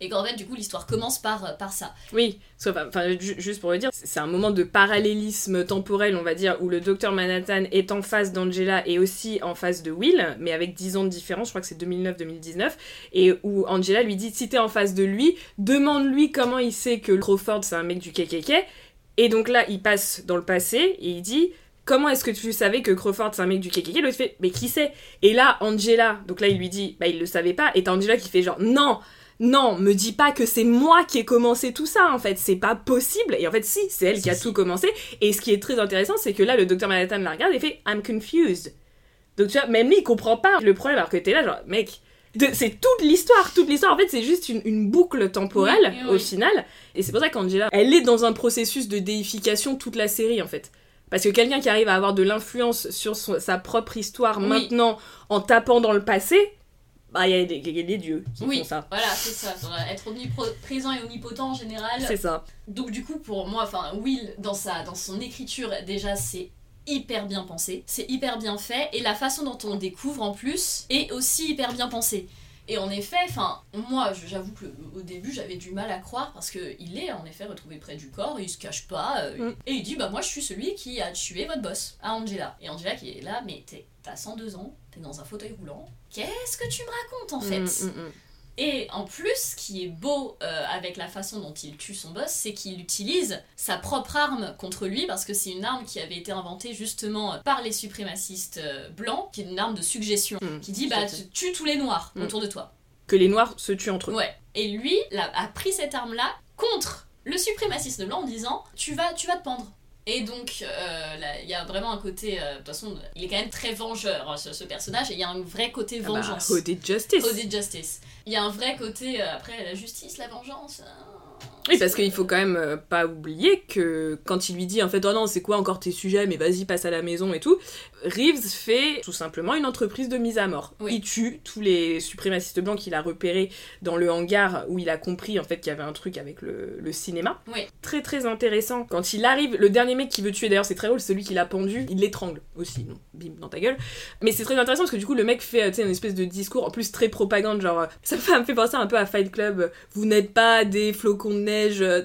[SPEAKER 2] Et qu'en fait, du coup, l'histoire commence par, par ça.
[SPEAKER 3] Oui, enfin, ju- juste pour le dire, c'est un moment de parallélisme temporel, on va dire, où le docteur Manhattan est en face d'Angela et aussi en face de Will, mais avec 10 ans de différence, je crois que c'est 2009-2019, et où Angela lui dit, si t'es en face de lui, demande-lui comment il sait que Crawford c'est un mec du KKK, et donc là, il passe dans le passé, et il dit... Comment est-ce que tu savais que Crawford c'est un mec du KKK L'autre fait, mais qui c'est? Et là, Angela, donc là il lui dit, bah il le savait pas, et t'as Angela qui fait genre, non, non, me dis pas que c'est moi qui ai commencé tout ça, en fait, c'est pas possible. Et en fait, si, c'est elle qui a tout commencé. Et ce qui est très intéressant, c'est que là, le docteur Manhattan la regarde et fait I'm confused. Donc tu vois, même lui, il comprend pas le problème, alors que t'es là, genre, mec, c'est toute l'histoire, toute l'histoire. En fait, c'est juste une, une boucle temporelle
[SPEAKER 2] Oui, oui,
[SPEAKER 3] au final. Et c'est pour ça qu'Angela, elle est dans un processus de déification toute la série, en fait. Parce que quelqu'un qui arrive à avoir de l'influence sur son- sa propre histoire
[SPEAKER 2] Oui.
[SPEAKER 3] maintenant en tapant dans le passé, bah, il y, a des- il y a des dieux qui
[SPEAKER 2] Oui,
[SPEAKER 3] font ça.
[SPEAKER 2] voilà, c'est ça. Genre, Être omniprésent et omnipotent en général.
[SPEAKER 3] C'est ça.
[SPEAKER 2] Donc du coup, pour moi, enfin, Will, dans, sa, dans son écriture, déjà, c'est hyper bien pensé, c'est hyper bien fait, et la façon dont on le découvre en plus est aussi hyper bien pensée. Et en effet, enfin, moi, j'avoue que au début, j'avais du mal à croire parce que il est en effet retrouvé près du corps, il se cache pas, euh,
[SPEAKER 3] Mm.
[SPEAKER 2] et il dit bah moi je suis celui qui a tué votre boss, à Angela. Et Angela qui est là, mais t'es- t'as 102 ans, t'es dans un fauteuil roulant, qu'est-ce que tu me racontes en fait?
[SPEAKER 3] Mm, mm, mm.
[SPEAKER 2] Et en plus, ce qui est beau euh, avec la façon dont il tue son boss, c'est qu'il utilise sa propre arme contre lui, parce que c'est une arme qui avait été inventée justement euh, par les suprémacistes euh, blancs, qui est une arme de suggestion,
[SPEAKER 3] Mm,
[SPEAKER 2] qui dit bah tu tues tous les noirs
[SPEAKER 3] Mm.
[SPEAKER 2] autour de toi.
[SPEAKER 3] Que les noirs se tuent entre eux.
[SPEAKER 2] Ouais. Et lui là, a pris cette arme-là contre le suprémaciste blanc en disant tu vas, tu vas te pendre. Et donc, euh, il y a vraiment un côté. euh, De toute façon, il est quand même très vengeur, ce, ce personnage, et il y a un vrai côté
[SPEAKER 3] Ah bah,
[SPEAKER 2] vengeance.
[SPEAKER 3] did justice.
[SPEAKER 2] Audit Justice. Il y a un vrai côté, euh, après, la justice, la vengeance. euh,
[SPEAKER 3] Oui, parce qu'il faut quand même euh, pas oublier que quand il lui dit en fait, oh non, c'est quoi encore tes sujets, mais vas-y, passe à la maison et tout, Reeves fait tout simplement une entreprise de mise à mort.
[SPEAKER 2] Oui.
[SPEAKER 3] Il tue tous les suprémacistes blancs qu'il a repérés dans le hangar où il a compris en fait qu'il y avait un truc avec le, le cinéma.
[SPEAKER 2] Oui.
[SPEAKER 3] Très très intéressant. Quand il arrive, le dernier mec qui veut tuer, d'ailleurs, c'est très drôle, celui qui l'a pendu, il l'étrangle aussi, non, bim, dans ta gueule. Mais c'est très intéressant parce que du coup, le mec fait euh, une espèce de discours, en plus très propagande, genre, euh, ça me fait, penser un peu à Fight Club. Vous n'êtes pas des flocons de neige. Euh.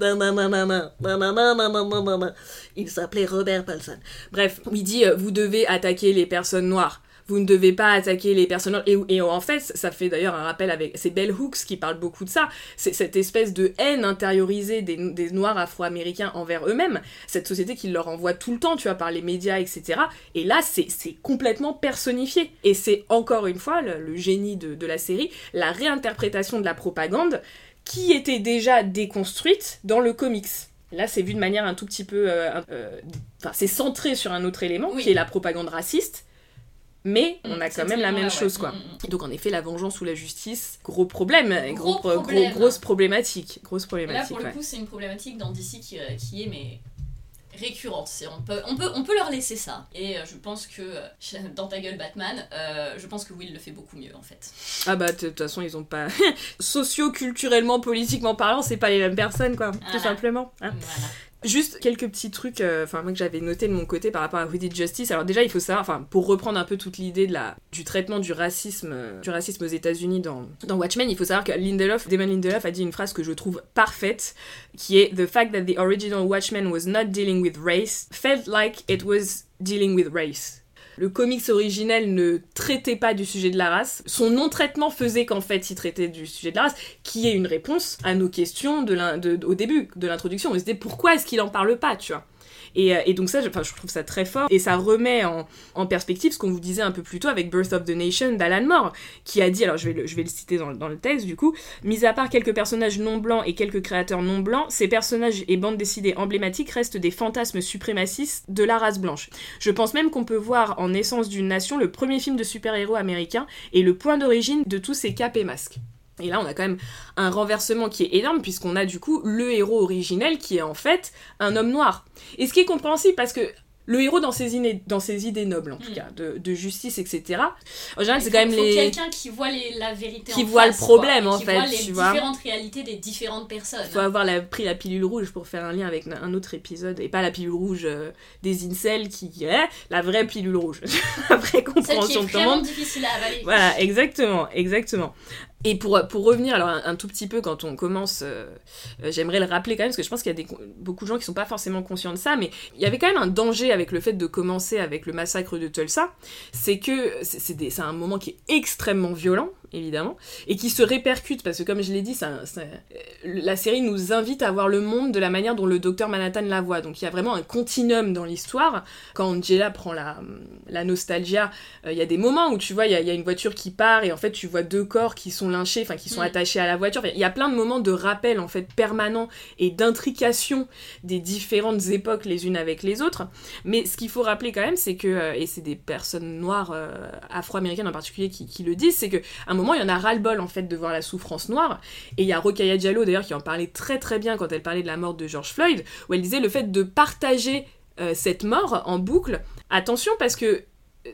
[SPEAKER 3] Il s'appelait Robert Paulson. Bref, il dit euh, Vous devez attaquer les personnes noires. Vous ne devez pas attaquer les personnes noires. Et, et en fait, ça fait d'ailleurs un rappel avec. C'est Bell Hooks qui parle beaucoup de ça. C'est cette espèce de haine intériorisée des, noirs afro-américains envers eux-mêmes. Cette société qui leur envoie tout le temps, tu vois, par les médias, etc. Et là, c'est complètement personnifié. Et c'est encore une fois le, génie de la série, la réinterprétation de la propagande qui était déjà déconstruite dans le comics. Là, c'est vu de manière un tout petit peu. euh, euh, Enfin, c'est centré sur un autre élément
[SPEAKER 2] Oui.
[SPEAKER 3] qui est la propagande raciste. Mais on a quand même la même chose,
[SPEAKER 2] ouais.
[SPEAKER 3] quoi.
[SPEAKER 2] Mm, mm,
[SPEAKER 3] Donc, en effet, la vengeance ou la justice, gros problème.
[SPEAKER 2] Gros
[SPEAKER 3] gros,
[SPEAKER 2] problème.
[SPEAKER 3] grosse problématique. Grosse
[SPEAKER 2] Là,
[SPEAKER 3] problématique,
[SPEAKER 2] pour le coup, c'est une problématique dans DC qui, euh, qui est mais récurrente. On peut, on, peut, on peut leur laisser ça. Et euh, je pense que, euh, dans ta gueule Batman, euh, je pense que Will le fait beaucoup mieux en fait.
[SPEAKER 3] Ah bah, de toute façon, ils ont pas... Socio-culturellement, politiquement parlant, c'est pas les mêmes personnes, quoi. Tout simplement. hein.
[SPEAKER 2] Voilà.
[SPEAKER 3] Juste quelques petits trucs, euh, enfin que j'avais noté de mon côté par rapport à Who Did Justice. Alors déjà il faut savoir, enfin pour reprendre un peu toute l'idée de la du traitement du racisme, euh, du racisme aux États-Unis dans dans Watchmen, il faut savoir que Lindelof, Damon Lindelof a dit une phrase que je trouve parfaite, qui est the fact that the original Watchmen was not dealing with race felt like it was dealing with race. Le comics originel ne traitait pas du sujet de la race. Son non-traitement faisait qu'en fait, il traitait du sujet de la race, qui est une réponse à nos questions au début de l'introduction. On se disait pourquoi est-ce qu'il en parle pas, tu vois? Et, euh, et donc ça, je, je trouve ça très fort. Et ça remet en, perspective ce qu'on vous disait un peu plus tôt avec Birth of the Nation d'Alan Moore, qui a dit, alors je vais le, je citer dans, le- texte du coup, mis à part quelques personnages non blancs et quelques créateurs non blancs, ces personnages et bandes dessinées emblématiques restent des fantasmes suprémacistes de la race blanche. Je pense même qu'on peut voir en Essence d'une nation le premier film de super-héros américain et le point d'origine de tous ces capes et masques. Et là, on a quand même un renversement qui est énorme, puisqu'on a du coup le héros originel qui est en fait un homme noir. Et ce qui est compréhensible, parce que le héros dans ses, iné- dans ses idées nobles, en tout
[SPEAKER 2] Mm.
[SPEAKER 3] cas, de, de justice, etc., en général, c'est quand même les.
[SPEAKER 2] quelqu'un qui voit les- la vérité
[SPEAKER 3] Qui
[SPEAKER 2] en
[SPEAKER 3] voit le problème,
[SPEAKER 2] quoi,
[SPEAKER 3] en
[SPEAKER 2] qui
[SPEAKER 3] fait,
[SPEAKER 2] voit les
[SPEAKER 3] tu vois.
[SPEAKER 2] différentes réalités des différentes personnes.
[SPEAKER 3] Il faut avoir la- pris la pilule rouge pour faire un lien avec un autre épisode, et pas la pilule rouge euh, des incels qui est la vraie pilule rouge. la vraie
[SPEAKER 2] Celle qui
[SPEAKER 3] compréhension
[SPEAKER 2] est
[SPEAKER 3] de tout le
[SPEAKER 2] vraiment
[SPEAKER 3] monde.
[SPEAKER 2] difficile à avaler.
[SPEAKER 3] Voilà, exactement, exactement. Et pour, pour revenir alors un, tout petit peu quand on commence, euh, euh, j'aimerais le rappeler quand même, parce que je pense qu'il y a des, beaucoup de gens qui sont pas forcément conscients de ça, mais il y avait quand même un danger avec le fait de commencer avec le massacre de Tulsa, c'est que c'est un moment qui est extrêmement violent, évidemment, et qui se répercute, parce que comme je l'ai dit, ça, ça- euh, la série nous invite à voir le monde de la manière dont le docteur Manhattan la voit. Donc il y a vraiment un continuum dans l'histoire. Quand Angela prend la, la nostalgia, euh, il y a des moments où tu vois, il y, a- il y a une voiture qui part et en fait tu vois deux corps qui sont lynchés, enfin qui sont
[SPEAKER 2] Mm.
[SPEAKER 3] attachés à la voiture. Il y a plein de moments de rappel en fait permanent et d'intrication des différentes époques les unes avec les autres. Mais ce qu'il faut rappeler quand même, c'est que, euh, et c'est des personnes noires, euh, afro-américaines en particulier, qui, qui le disent, c'est qu'à un moment il y en a ras-le-bol en fait de voir la souffrance noire. Et il y a Rokaya Diallo d'ailleurs qui en parlait très très bien quand elle parlait de la mort de George Floyd, où elle disait le fait de partager euh, cette mort en boucle. Attention parce que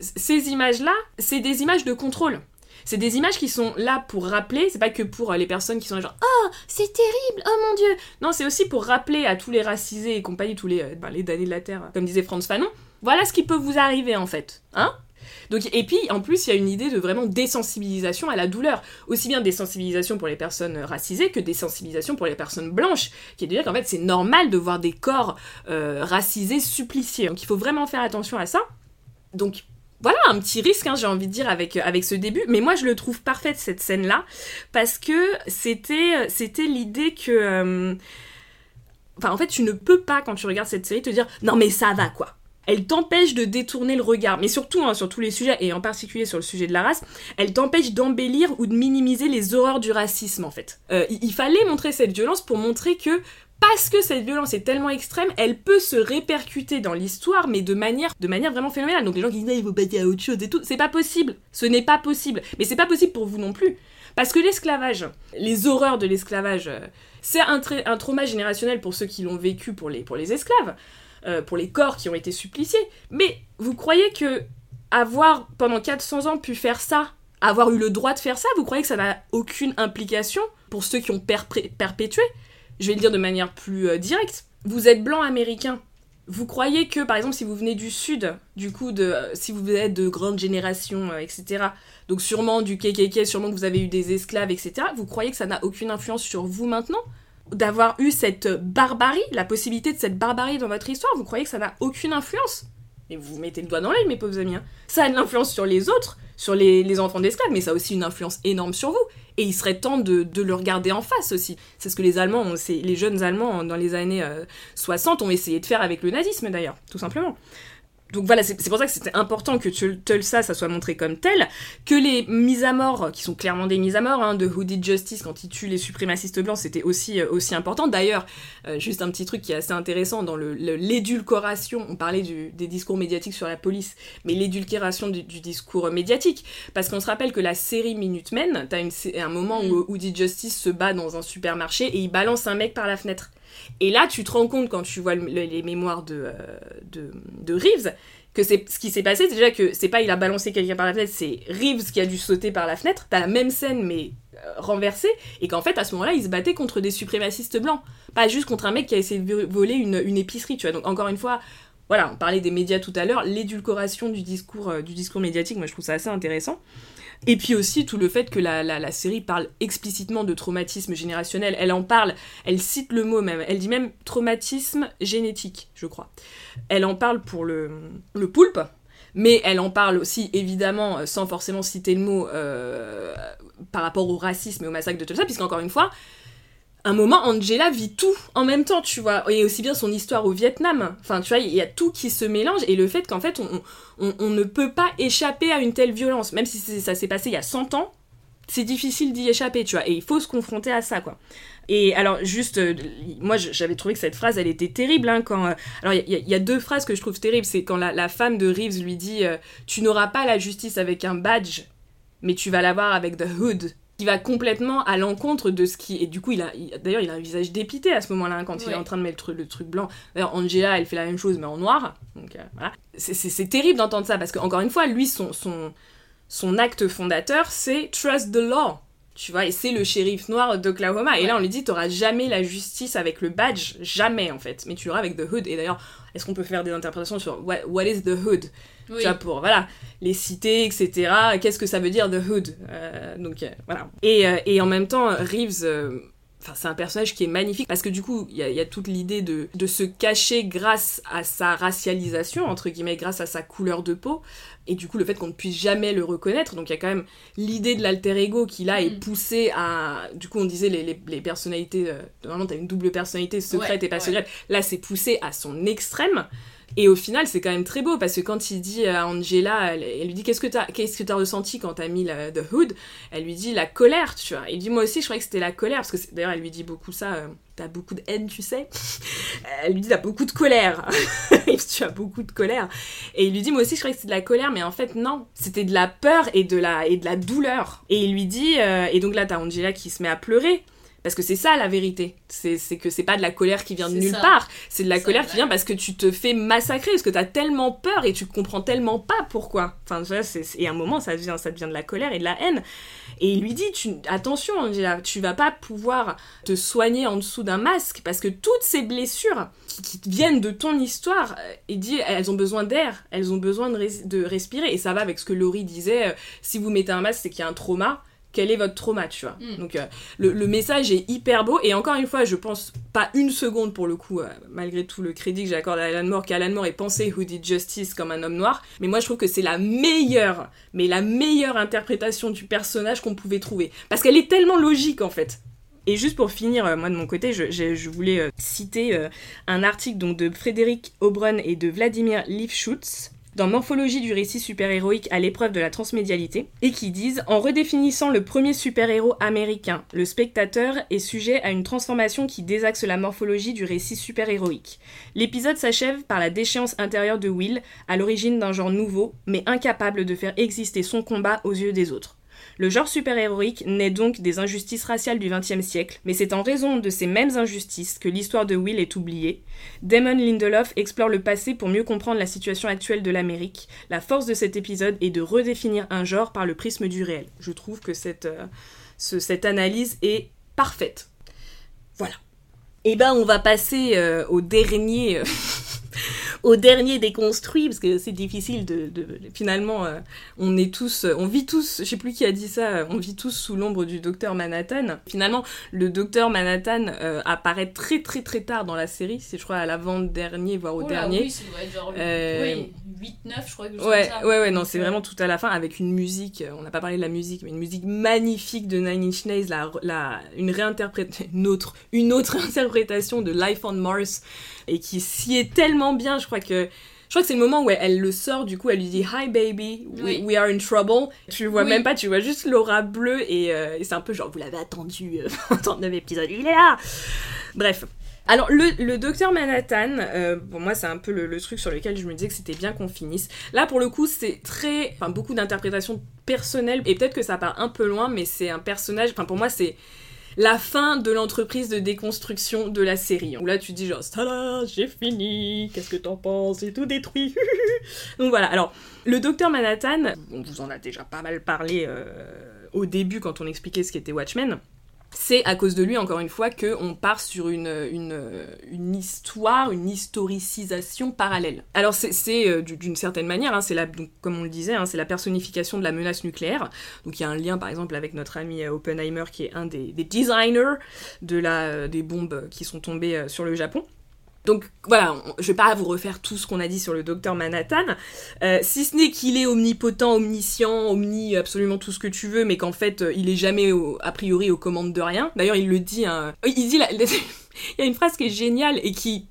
[SPEAKER 3] ces images-là, c'est des images de contrôle. C'est des images qui sont là pour rappeler, c'est pas que pour euh, les personnes qui sont genre Oh, c'est terrible, oh mon dieu Non, c'est aussi pour rappeler à tous les racisés et compagnie, tous les, euh, ben, les damnés de la Terre, comme disait Franz Fanon, Voilà ce qui peut vous arriver en fait. Hein donc, et puis, en plus, il y a une idée de vraiment désensibilisation à la douleur. Aussi bien désensibilisation pour les personnes racisées que désensibilisation pour les personnes blanches. Qui est de dire qu'en fait, c'est normal de voir des corps euh, racisés suppliciés. Donc, il faut vraiment faire attention à ça. Donc, voilà un petit risque, hein, j'ai envie de dire, avec, avec ce début. Mais moi, je le trouve parfaite, cette scène-là. Parce que c'était, c'était l'idée que. Euh, enfin, en fait, tu ne peux pas, quand tu regardes cette série, te dire non, mais ça va quoi elle t'empêche de détourner le regard, mais surtout hein, sur tous les sujets, et en particulier sur le sujet de la race, elle t'empêche d'embellir ou de minimiser les horreurs du racisme en fait. Euh, il fallait montrer cette violence pour montrer que parce que cette violence est tellement extrême, elle peut se répercuter dans l'histoire, mais de manière, de manière vraiment phénoménale. Donc les gens qui disent ah, il faut passer à autre chose et tout, c'est pas possible. Ce n'est pas possible. Mais c'est pas possible pour vous non plus. Parce que l'esclavage, les horreurs de l'esclavage, euh, c'est un, un, trauma générationnel pour ceux qui l'ont vécu pour les, pour les esclaves. Euh, pour les corps qui ont été suppliciés. Mais vous croyez que avoir pendant 400 ans pu faire ça, avoir eu le droit de faire ça, vous croyez que ça n'a aucune implication pour ceux qui ont perpétué? Je vais le dire de manière plus euh, directe. Vous êtes blanc américain. Vous croyez que, par exemple, si vous venez du Sud, du coup, de, euh, si vous êtes de grande génération, etc., donc sûrement du KKK, sûrement que vous avez eu des esclaves, etc., vous croyez que ça n'a aucune influence sur vous maintenant? D'avoir eu cette barbarie, la possibilité de cette barbarie dans votre histoire, vous croyez que ça n'a aucune influence? Et vous mettez le doigt dans l'œil, mes pauvres amis. Hein. Ça a de l'influence sur les autres, sur les, enfants d'esclaves, mais ça a aussi une influence énorme sur vous. Et il serait temps de, le regarder en face aussi. C'est ce que les Allemands, les jeunes Allemands dans les années 60 euh, ont essayé de faire avec le nazisme d'ailleurs, tout simplement donc voilà, c'est pour ça que c'était important que Tulsa, ça soit montré comme tel, que les mises à mort, qui sont clairement des mises à mort, hein, de Hooded Justice quand il tue les suprémacistes blancs, c'était aussi, euh, aussi important. D'ailleurs, euh, juste un petit truc qui est assez intéressant dans l'édulcoration, on parlait des discours médiatiques sur la police, mais l'édulcoration du, discours médiatique, parce qu'on se rappelle que la série Minutemen, t'as un moment où mm. Hooded Justice se bat dans un supermarché et il balance un mec par la fenêtre. Et là, tu te rends compte quand tu vois les mémoires de, euh, de, Reeves que c'est ce qui s'est passé, c'est déjà que c'est pas il a balancé quelqu'un par la fenêtre, c'est Reeves qui a dû sauter par la fenêtre. T'as la même scène mais euh, renversée et qu'en fait à ce moment-là il se battait contre des suprémacistes blancs, pas juste contre un mec qui a essayé de voler une, une épicerie, tu vois. Donc encore une fois, voilà, on parlait des médias tout à l'heure, l'édulcoration du discours, euh, du discours médiatique, moi je trouve ça assez intéressant. Et puis aussi tout le fait que la, la, série parle explicitement de traumatisme générationnel. Elle en parle, elle cite le mot même. Elle dit même traumatisme génétique, je crois. Elle en parle pour le, le poulpe, mais elle en parle aussi évidemment sans forcément citer le mot euh, par rapport au racisme et au massacre de tout ça, puisqu'encore une fois, un moment, Angela vit tout en même temps, tu vois. Et aussi bien son histoire au Vietnam. Enfin, tu vois, il y a tout qui se mélange. Et le fait qu'en fait, on, ne peut pas échapper à une telle violence. Même si ça s'est passé il y a 100 ans, c'est difficile d'y échapper, tu vois. Et il faut se confronter à ça, quoi. Et alors, juste, euh, moi, j'avais trouvé que cette phrase, elle était terrible. Hein, quand, euh, alors, il y, a deux phrases que je trouve terribles. C'est quand la, femme de Reeves lui dit euh, Tu n'auras pas la justice avec un badge, mais tu vas l'avoir avec the hood qui va complètement à l'encontre de ce qui et du coup il a d'ailleurs il a un visage dépité à ce moment-là hein, quand il est en train de mettre le truc blanc. D'ailleurs Angela elle fait la même chose mais en noir. Donc euh, voilà. C'est terrible d'entendre ça parce que encore une fois lui son son son acte fondateur c'est trust the law tu vois et c'est le shérif noir d'Oklahoma. Et là on lui dit t'auras jamais la justice avec le badge. Jamais en fait. Mais tu l'auras avec the hood. Et d'ailleurs est-ce qu'on peut faire des interprétations sur what, what is the hood? Tu vois, pour voilà, les cités, etc. Qu'est-ce que ça veut dire The Hood? Euh, Donc euh, voilà. Et, euh, et, en même temps, Reeves. Enfin, c'est un personnage qui est magnifique parce que du coup, il y, y, a toute l'idée de, de, se cacher grâce à sa racialisation, entre guillemets, grâce à sa couleur de peau, et du coup, le fait qu'on ne puisse jamais le reconnaître. Donc, il y a quand même l'idée de l'alter ego qui, là, est mm. poussée à. Du coup, on disait les, les, les personnalités. normalement, t'as une double personnalité secrète et pas secrète. Là, c'est poussé à son extrême. Et au final, c'est quand même très beau parce que quand il dit à Angela, elle, lui dit qu'est-ce que t'as qu'est-ce que as ressenti quand t'as mis The Hood? Elle lui dit la colère, tu vois. Il dit moi aussi, je croyais que c'était la colère parce que d'ailleurs, elle lui dit beaucoup ça. Euh, t'as beaucoup de haine, tu sais. Elle lui dit t'as beaucoup de colère. tu as beaucoup de colère. Et il lui dit moi aussi, je croyais que c'était de la colère, mais en fait non, c'était de la peur et de la et de la douleur. Et il lui dit euh, et donc là t'as Angela qui se met à pleurer Parce que c'est ça la vérité. C'est que c'est pas de la colère qui vient de nulle
[SPEAKER 2] ça.
[SPEAKER 3] part. C'est de la colère qui vient parce que tu te fais massacrer, parce que t'as tellement peur et tu comprends tellement pas pourquoi. Enfin, ça, c'est, et à un moment, ça devient, ça devient de la colère et de la haine. Et il lui dit, tu, attention, Angela, tu vas pas pouvoir te soigner en dessous d'un masque parce que toutes ces blessures qui, qui viennent de ton histoire, euh, il dit, elles ont besoin d'air, elles ont besoin de, res- de respirer. Et ça va avec ce que Laurie disait, euh, si vous mettez un masque, c'est qu'il y a un trauma. Quel est votre trauma, tu vois
[SPEAKER 2] Mm.
[SPEAKER 3] Donc euh, le, le message est hyper beau et encore une fois, je pense pas une seconde pour le coup, euh, malgré tout le crédit que j'accorde à Alan Moore, qu'Alan Moore ait pensé Who Did Justice comme un homme noir, mais moi je trouve que c'est la meilleure, mais la meilleure interprétation du personnage qu'on pouvait trouver parce qu'elle est tellement logique en fait. Et juste pour finir, euh, moi de mon côté, je, je- je voulais citer un article donc de Frédéric Aubrun et de Vladimir Lifshutz dans Morphologie du récit super-héroïque à l'épreuve de la transmédialité, et qui disent En redéfinissant le premier super-héros américain, le spectateur est sujet à une transformation qui désaxe la morphologie du récit super-héroïque. L'épisode s'achève par la déchéance intérieure de Will, à l'origine d'un genre nouveau, mais incapable de faire exister son combat aux yeux des autres. Le genre super-héroïque naît donc des injustices raciales du XXe siècle, mais c'est en raison de ces mêmes injustices que l'histoire de Will est oubliée. Damon Lindelof explore le passé pour mieux comprendre la situation actuelle de l'Amérique. La force de cet épisode est de redéfinir un genre par le prisme du réel. Je trouve que cette, euh, analyse est parfaite. Voilà. Et ben on va passer euh, au dernier... au dernier déconstruit parce que c'est difficile de, de- finalement euh, on est tous on vit tous je sais plus qui a dit ça on vit tous sous l'ombre du docteur Manhattan finalement le docteur Manhattan euh, apparaît très très très tard dans la série c'est je crois à l'avant-dernier voire au dernier
[SPEAKER 2] Oui, ça doit être genre le-
[SPEAKER 3] Euh,
[SPEAKER 2] oui, 8-9, je crois. quelque chose
[SPEAKER 3] Ouais,
[SPEAKER 2] ça.
[SPEAKER 3] ouais, ouais, non, c'est vraiment tout à la fin avec une musique, on n'a pas parlé de la musique, mais une musique magnifique de Nine Inch Nails, la, la, une réinterprétation, une autre, une autre interprétation de Life on Mars, et qui s'y est tellement bien, je crois que, je crois que c'est le moment où elle, elle le sort, du coup, elle lui dit Hi baby, we,
[SPEAKER 2] Oui.
[SPEAKER 3] we are in trouble. Tu le vois
[SPEAKER 2] Oui.
[SPEAKER 3] même pas, tu vois juste l'aura bleue, et, euh, et c'est un peu genre, vous l'avez attendu euh, pendant 39 épisodes, il est là Bref. Alors, le, le docteur Manhattan, euh, pour moi, c'est un peu le, le truc sur lequel je me disais que c'était bien qu'on finisse. Là, pour le coup, c'est très. Enfin, beaucoup d'interprétations personnelles, et peut-être que ça part un peu loin, mais c'est un personnage. Enfin, pour moi, c'est la fin de l'entreprise de déconstruction de la série. Où là, tu dis genre, tada, j'ai fini, qu'est-ce que t'en penses, j'ai tout détruit. Donc voilà, alors, le docteur Manhattan, on vous en a déjà pas mal parlé euh, au début quand on expliquait ce qu'était Watchmen. C'est à cause de lui, encore une fois, qu'on part sur une, une, histoire, une historicisation parallèle. Alors, c'est- euh, du- d'une certaine manière, hein, c'est donc, comme on le disait, hein, c'est la personnification de la menace nucléaire. Donc, il y a un lien, par exemple, avec notre ami euh, Oppenheimer, qui est un des, des designers de la, euh, des bombes qui sont tombées sur le Japon. Donc voilà, on- je vais pas vous refaire tout ce qu'on a dit sur le docteur Manhattan, euh, si ce n'est qu'il est omnipotent, omniscient, omni, absolument tout ce que tu veux, mais qu'en fait euh, il est jamais a priori aux commandes de rien. D'ailleurs il le dit, hein, il dit, la- il y a une phrase qui est géniale et qui,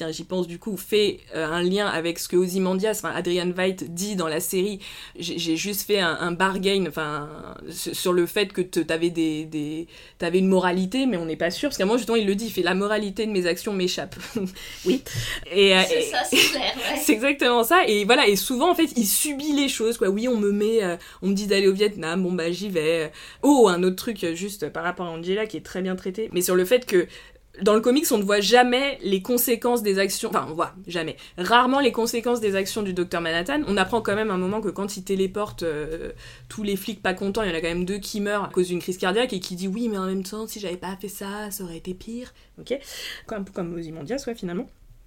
[SPEAKER 3] tiens j'y pense du coup, fait euh, un lien avec ce que Ozymandias, enfin Adrian Veidt dit dans la série. J'ai juste fait un, un bargain, enfin sur le fait que t'avais des, des t'avais une moralité, mais on n'est pas sûr parce qu'à un moment justement il le dit, il fait la moralité de mes actions m'échappe. oui. Et, euh,
[SPEAKER 2] C'est ça, c'est clair. ouais.
[SPEAKER 3] c'est exactement ça et voilà et souvent en fait il subit les choses quoi oui on me met euh, on me dit d'aller au Vietnam bon bah j'y vais oh un autre truc juste par rapport à Angela qui est très bien traité mais sur le fait que dans le comics, on ne voit jamais les conséquences des actions. Enfin, on voit jamais. Rarement les conséquences des actions du docteur Manhattan. On apprend quand même un moment que quand il téléporte euh, tous les flics pas contents, il y en a quand même deux qui meurent à cause d'une crise cardiaque et qui dit oui, mais en même temps, si j'avais pas fait ça, ça aurait été pire. Ok? Un peu comme Ozymandias, ouais, finalement.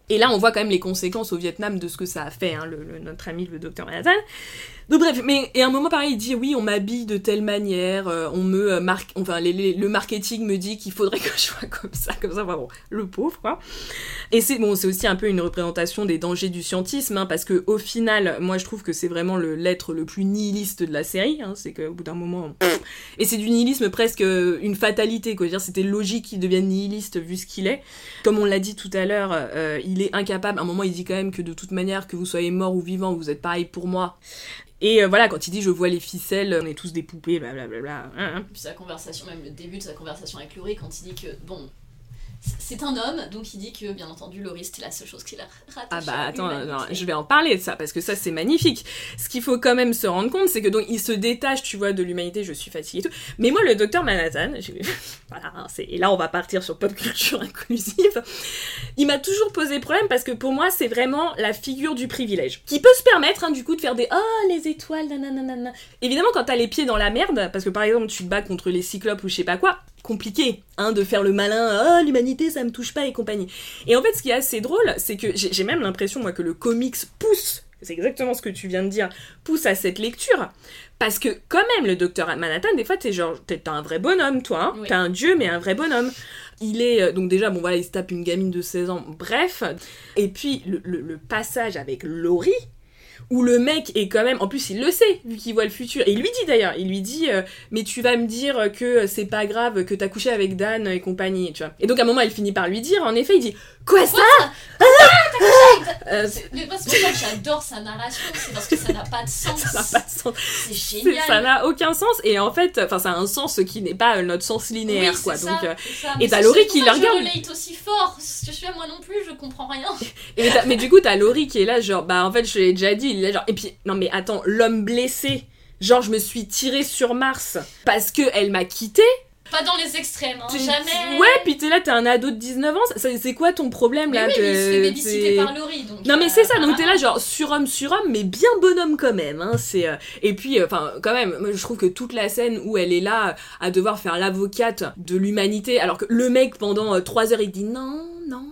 [SPEAKER 3] Et là, on voit quand même les conséquences au Vietnam de ce que ça a fait, hein, le, le- notre ami le docteur Manhattan. Donc bref, mais et à un moment pareil, il dit oui, on m'habille de telle manière, euh, on me euh, marque, enfin le marketing me dit qu'il faudrait que je sois comme ça, comme ça, enfin bon, le pauvre quoi. Et c'est bon, c'est aussi un peu une représentation des dangers du scientisme, hein, parce que au final, moi je trouve que c'est vraiment le l'être le plus nihiliste de la série, hein, c'est qu'au bout d'un moment, et c'est du nihilisme presque euh, une fatalité, quoi. Dire, c'était logique qu'il devienne nihiliste vu ce qu'il est. Comme on l'a dit tout à l'heure, euh, il est incapable. À un moment, il dit quand même que de toute manière, que vous soyez mort ou vivant, vous êtes pareil pour moi. Et euh, voilà, quand il dit je vois les ficelles, on est tous des poupées, blablabla. hein, hein.
[SPEAKER 2] Puis sa conversation, même le début de sa conversation avec Laurie, quand il dit que, bon, c'est un homme, donc il dit que bien entendu Laurie c'était la seule chose qu'il a rattachée
[SPEAKER 3] Ah bah attends, non, je vais en parler de ça parce que ça c'est magnifique. Ce qu'il faut quand même se rendre compte, c'est que donc il se détache, tu vois, de l'humanité. Je suis fatiguée et tout. Mais moi, le docteur Manhattan, voilà, hein, et là on va partir sur pop culture inclusive. Il m'a toujours posé problème parce que pour moi c'est vraiment la figure du privilège qui peut se permettre hein, du coup de faire des oh les étoiles, nanana. Évidemment quand t'as les pieds dans la merde, parce que par exemple tu te bats contre les cyclopes ou je sais pas quoi. Compliqué, hein, de faire le malin, oh l'humanité ça me touche pas et compagnie. Et en fait, ce qui est assez drôle, c'est que j'ai même l'impression, moi, que le comics pousse, c'est exactement ce que tu viens de dire, pousse à cette lecture. Parce que, quand même, le docteur Manhattan, des fois, t'es genre, t'es un vrai bonhomme, toi. Hein
[SPEAKER 2] Oui.
[SPEAKER 3] T'es un dieu, mais un vrai bonhomme. Il est, euh, donc déjà, bon voilà, il se tape une gamine de 16 ans, bref. Et puis, le, le- le passage avec Laurie, où le mec est quand même, en plus il le sait, vu qu'il voit le futur, et il lui dit d'ailleurs, il lui dit, euh, mais tu vas me dire que c'est pas grave, que t'as couché avec Dan et compagnie, tu vois. Et donc à un moment, elle finit par lui dire, en effet, il dit, quoi ça Euh,
[SPEAKER 2] C'est- Mais parce que moi j'adore sa narration, c'est parce que ça n'a pas de sens.
[SPEAKER 3] ça n'a pas de sens.
[SPEAKER 2] C'est
[SPEAKER 3] C'est-
[SPEAKER 2] génial.
[SPEAKER 3] Ça n'a aucun sens, et en fait, enfin, ça a un sens qui n'est pas euh, notre sens linéaire,
[SPEAKER 2] Oui,
[SPEAKER 3] quoi.
[SPEAKER 2] c'est
[SPEAKER 3] Donc,
[SPEAKER 2] ça,
[SPEAKER 3] euh,
[SPEAKER 2] c'est ça.
[SPEAKER 3] et t'as
[SPEAKER 2] c'est-
[SPEAKER 3] Laurie
[SPEAKER 2] c'est pour
[SPEAKER 3] qui
[SPEAKER 2] ça
[SPEAKER 3] la
[SPEAKER 2] que
[SPEAKER 3] regarde.
[SPEAKER 2] Je relate aussi fort. Que je suis moi non plus, je comprends rien.
[SPEAKER 3] Et mais du coup, t'as Laurie qui est là, genre, bah en fait, je l'ai déjà dit, il est là, genre, et puis, non mais attends, l'homme blessé, genre, je me suis tirée sur Mars parce que elle m'a quitté.
[SPEAKER 2] Pas dans les extrêmes, hein, jamais.
[SPEAKER 3] Ouais, puis t'es là, t'es un ado de 19 ans, c'est quoi ton problème
[SPEAKER 2] mais
[SPEAKER 3] là
[SPEAKER 2] oui, mais il se fait par Laurie. Donc,
[SPEAKER 3] Non mais
[SPEAKER 2] euh,
[SPEAKER 3] c'est ça, donc t'es là genre surhomme surhomme mais bien bonhomme quand même. Hein, c'est euh, et puis euh, enfin quand même, moi, je trouve que toute la scène où elle est là à devoir faire l'avocate de l'humanité, alors que le mec pendant euh, trois heures il dit non non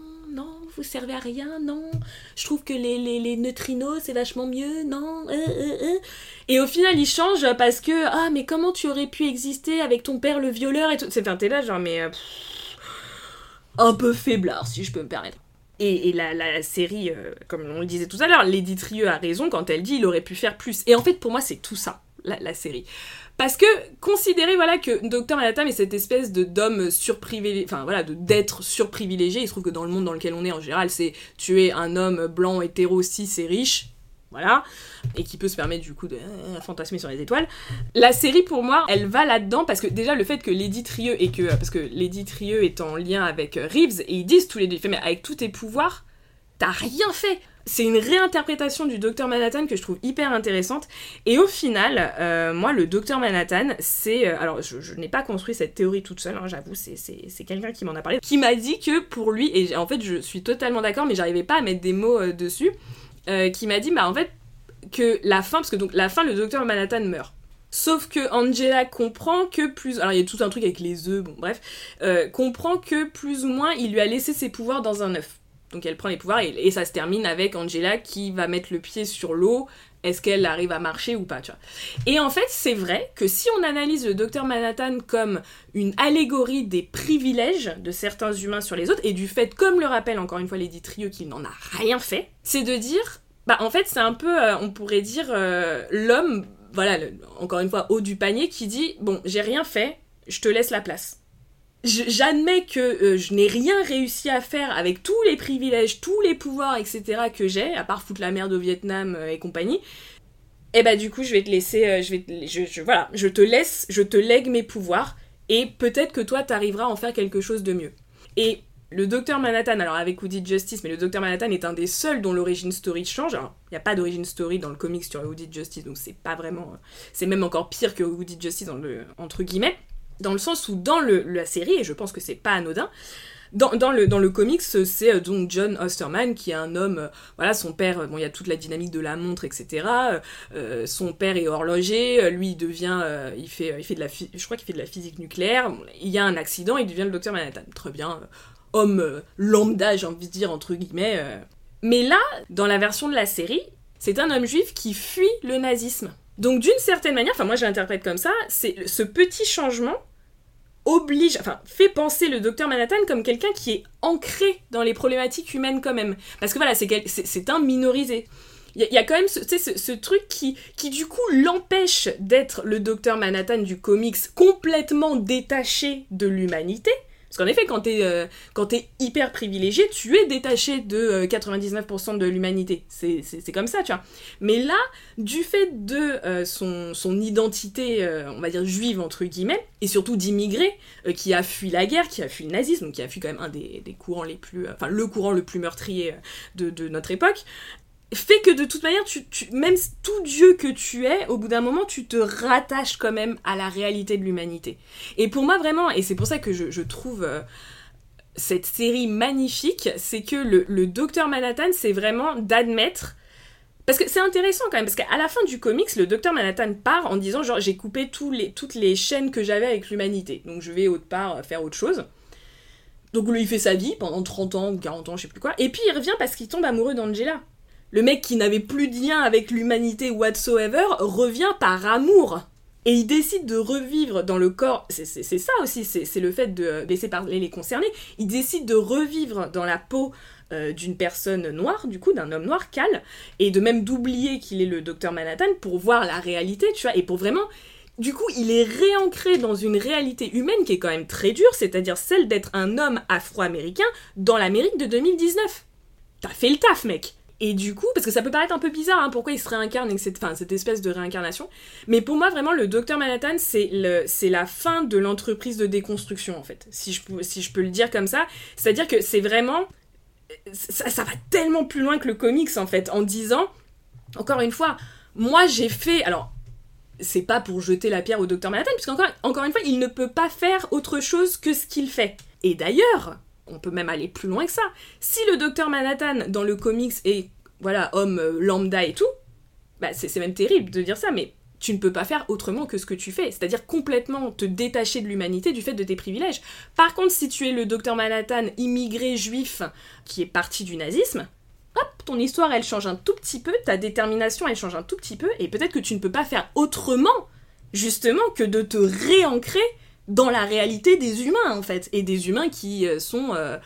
[SPEAKER 3] vous servez à rien non, je trouve que les, les, les neutrinos c'est vachement mieux non euh, euh, euh. et au final il change parce que ah mais comment tu aurais pu exister avec ton père le violeur et tout, c'est enfin t'es là genre mais euh, pff, un peu faiblard si je peux me permettre. Et, et la, la série, comme on le disait tout à l'heure, Lady a raison quand elle dit il aurait pu faire plus. Et en fait, pour moi, c'est tout ça, la, série. Parce que considérer voilà que Dr Manhattan est cette espèce de d'homme surprivilégié, enfin voilà, de d'être surprivilégié. Il se trouve que dans le monde dans lequel on est en général, c'est tu es un homme blanc hétéro cis et riche, voilà, et qui peut se permettre du coup de euh, fantasmer sur les étoiles. La série pour moi, elle va là-dedans parce que déjà le fait que Lady Trieux et que parce que Lady Trieux est en lien avec euh, Reeves et ils disent tous les deux, mais avec tous tes pouvoirs, t'as rien fait. C'est une réinterprétation du Docteur Manhattan que je trouve hyper intéressante. Et au final, euh, moi, le Docteur Manhattan, c'est... euh, alors, je, n'ai pas construit cette théorie toute seule, hein, j'avoue, c'est, quelqu'un qui m'en a parlé, qui m'a dit que pour lui, et en fait, je suis totalement d'accord, mais j'arrivais pas à mettre des mots euh, dessus, qui m'a dit, bah en fait, que la fin, parce que donc la fin, le Docteur Manhattan meurt. Sauf que Angela comprend que plus... Alors il y a tout un truc avec les œufs, bon bref. comprend que plus ou moins il lui a laissé ses pouvoirs dans un œuf. Donc elle prend les pouvoirs et, ça se termine avec Angela qui va mettre le pied sur l'eau. Est-ce qu'elle arrive à marcher ou pas, tu. Et en fait, c'est vrai que si on analyse le docteur Manhattan comme une allégorie des privilèges de certains humains sur les autres, et du fait, comme le rappelle encore une fois Lady Trieux, qu'il n'en a rien fait, c'est de dire, bah en fait, c'est un peu, euh, on pourrait dire, euh, l'homme, voilà, encore une fois, haut du panier, qui dit, bon, j'ai rien fait, je te laisse la place j'admets que euh, je n'ai rien réussi à faire avec tous les privilèges, tous les pouvoirs, etc. que j'ai, à part foutre la merde au Vietnam euh, et compagnie. Et bah du coup, je vais te laisser, euh, je vais, te- je, je- voilà, je te laisse, je te lègue mes pouvoirs, et peut-être que toi, t'arriveras à en faire quelque chose de mieux. Et le Docteur Manhattan, alors avec Woody Justice, mais le Docteur Manhattan est un des seuls dont l'origine story change. Il n'y a pas d'origine story dans le comics sur Woody Justice, donc c'est pas vraiment, c'est même encore pire que Woody Justice dans le, entre guillemets dans le sens où dans la série, et je pense que c'est pas anodin, dans, le, dans le comics, c'est euh, donc John Osterman qui est un homme, euh, voilà, son père, euh, bon, il y a toute la dynamique de la montre, etc. son père est horloger, lui il devient, il fait, il fait de la, je crois qu'il fait de la physique nucléaire. Il y a un accident, il devient le docteur Manhattan. Très bien, homme lambda, j'ai envie de dire entre guillemets. Mais là, dans la version de la série, c'est un homme juif qui fuit le nazisme. Donc d'une certaine manière, enfin moi je l'interprète comme ça, c'est ce petit changement oblige, enfin, fait penser le docteur Manhattan comme quelqu'un qui est ancré dans les problématiques humaines quand même. Parce que voilà, c'est un minorisé. Il y, a- quand même ce, ce truc qui, qui du coup l'empêche d'être le docteur Manhattan du comics complètement détaché de l'humanité. Parce qu'en effet, quand t'es euh, quand t'es hyper privilégié, tu es détaché de euh, 99% de l'humanité. C'est comme ça, tu vois. Mais là, du fait de euh, son, identité, euh, on va dire juive, entre guillemets, et surtout d'immigré, euh, qui a fui la guerre, qui a fui le nazisme, qui a fui quand même un des, courants les plus... euh, Enfin, le courant le plus meurtrier euh, de notre époque, fait que de toute manière, même tout Dieu que tu es, au bout d'un moment, tu te rattaches quand même à la réalité de l'humanité. Et pour moi, vraiment, et c'est pour ça que je, trouve euh, cette série magnifique, c'est que le, le docteur Manhattan, c'est vraiment d'admettre. Parce que c'est intéressant quand même, parce qu'à la fin du comics, le docteur Manhattan part en disant genre j'ai coupé toutes les chaînes que j'avais avec l'humanité, donc je vais autre part euh, faire autre chose. Donc lui il fait sa vie pendant 30 ans ou 40 ans, je sais plus quoi, et puis il revient parce qu'il tombe amoureux d'Angela. Le mec qui n'avait plus de lien avec l'humanité whatsoever revient par amour. Et il décide de revivre dans le corps, c'est ça aussi, c'est le fait de laisser parler les concernés, il décide de revivre dans la peau euh, d'une personne noire, du coup, d'un homme noir, Cal, et de même d'oublier qu'il est le docteur Manhattan pour voir la réalité, tu vois, et pour vraiment... Du coup, il est réancré dans une réalité humaine qui est quand même très dure, c'est-à-dire celle d'être un homme afro-américain dans l'Amérique de 2019. T'as fait le taf, mec et du coup, parce que ça peut paraître un peu bizarre, hein, pourquoi il se réincarne avec cette, cette espèce de réincarnation, mais pour moi, vraiment, le Docteur Manhattan, c'est la fin de l'entreprise de déconstruction, en fait, si je, peux- le dire comme ça. C'est-à-dire que c'est vraiment... Ça, ça va tellement plus loin que le comics, en fait, en disant, encore une fois, moi j'ai fait... Alors, c'est pas pour jeter la pierre au Docteur Manhattan, puisqu'encore encore une fois, il ne peut pas faire autre chose que ce qu'il fait. Et d'ailleurs, on peut même aller plus loin que ça. Si le Docteur Manhattan dans le comics est, voilà, homme euh, lambda et tout, bah c'est c'est même terrible de dire ça, mais tu ne peux pas faire autrement que ce que tu fais, c'est-à-dire complètement te détacher de l'humanité du fait de tes privilèges. Par contre, si tu es le Docteur Manhattan immigré juif qui est parti du nazisme, hop, ton histoire elle change un tout petit peu, ta détermination elle change un tout petit peu, et peut-être que tu ne peux pas faire autrement, justement, que de te réancrer dans la réalité des humains en fait, et des humains qui euh, sont euh,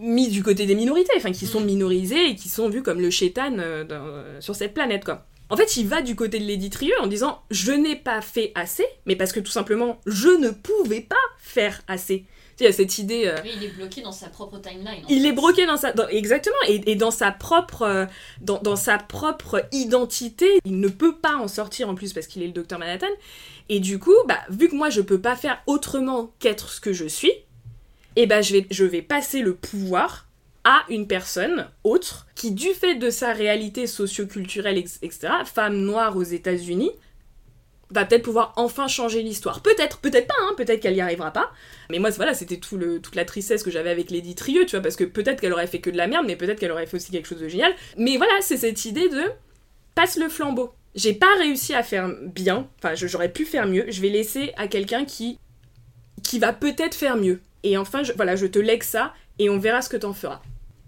[SPEAKER 3] mis du côté des minorités, enfin qui sont minorisés et qui sont vus comme le chétan euh, dans- sur cette planète quoi. En fait, il va du côté de Lady Trieux en disant je n'ai pas fait assez, mais parce que tout simplement je ne pouvais pas faire assez. Tu sais, Il y a cette idée. euh,
[SPEAKER 2] il est bloqué dans sa propre timeline.
[SPEAKER 3] il
[SPEAKER 2] fait.
[SPEAKER 3] est bloqué dans sa dans- exactement et, et dans sa propre dans, dans sa propre identité il ne peut pas en sortir en plus parce qu'il est le docteur Manhattan et du coup bah vu que moi je peux pas faire autrement qu'être ce que je suis et bah je vais je vais passer le pouvoir à une personne autre qui du fait de sa réalité socio-culturelle etc femme noire aux États-Unis va peut-être pouvoir enfin changer l'histoire. Peut-être, peut-être pas, hein, peut-être qu'elle y arrivera pas. Mais moi, voilà, c'était tout le, toute la tristesse que j'avais avec Lady Trieux, tu vois, parce que peut-être qu'elle aurait fait que de la merde, mais peut-être qu'elle aurait fait aussi quelque chose de génial. Mais voilà, c'est cette idée de passe le flambeau. J'ai pas réussi à faire bien, enfin, j'aurais pu faire mieux, je vais laisser à quelqu'un qui, qui va peut-être faire mieux. Et enfin, je, voilà, je te lègue ça, et on verra ce que t'en feras.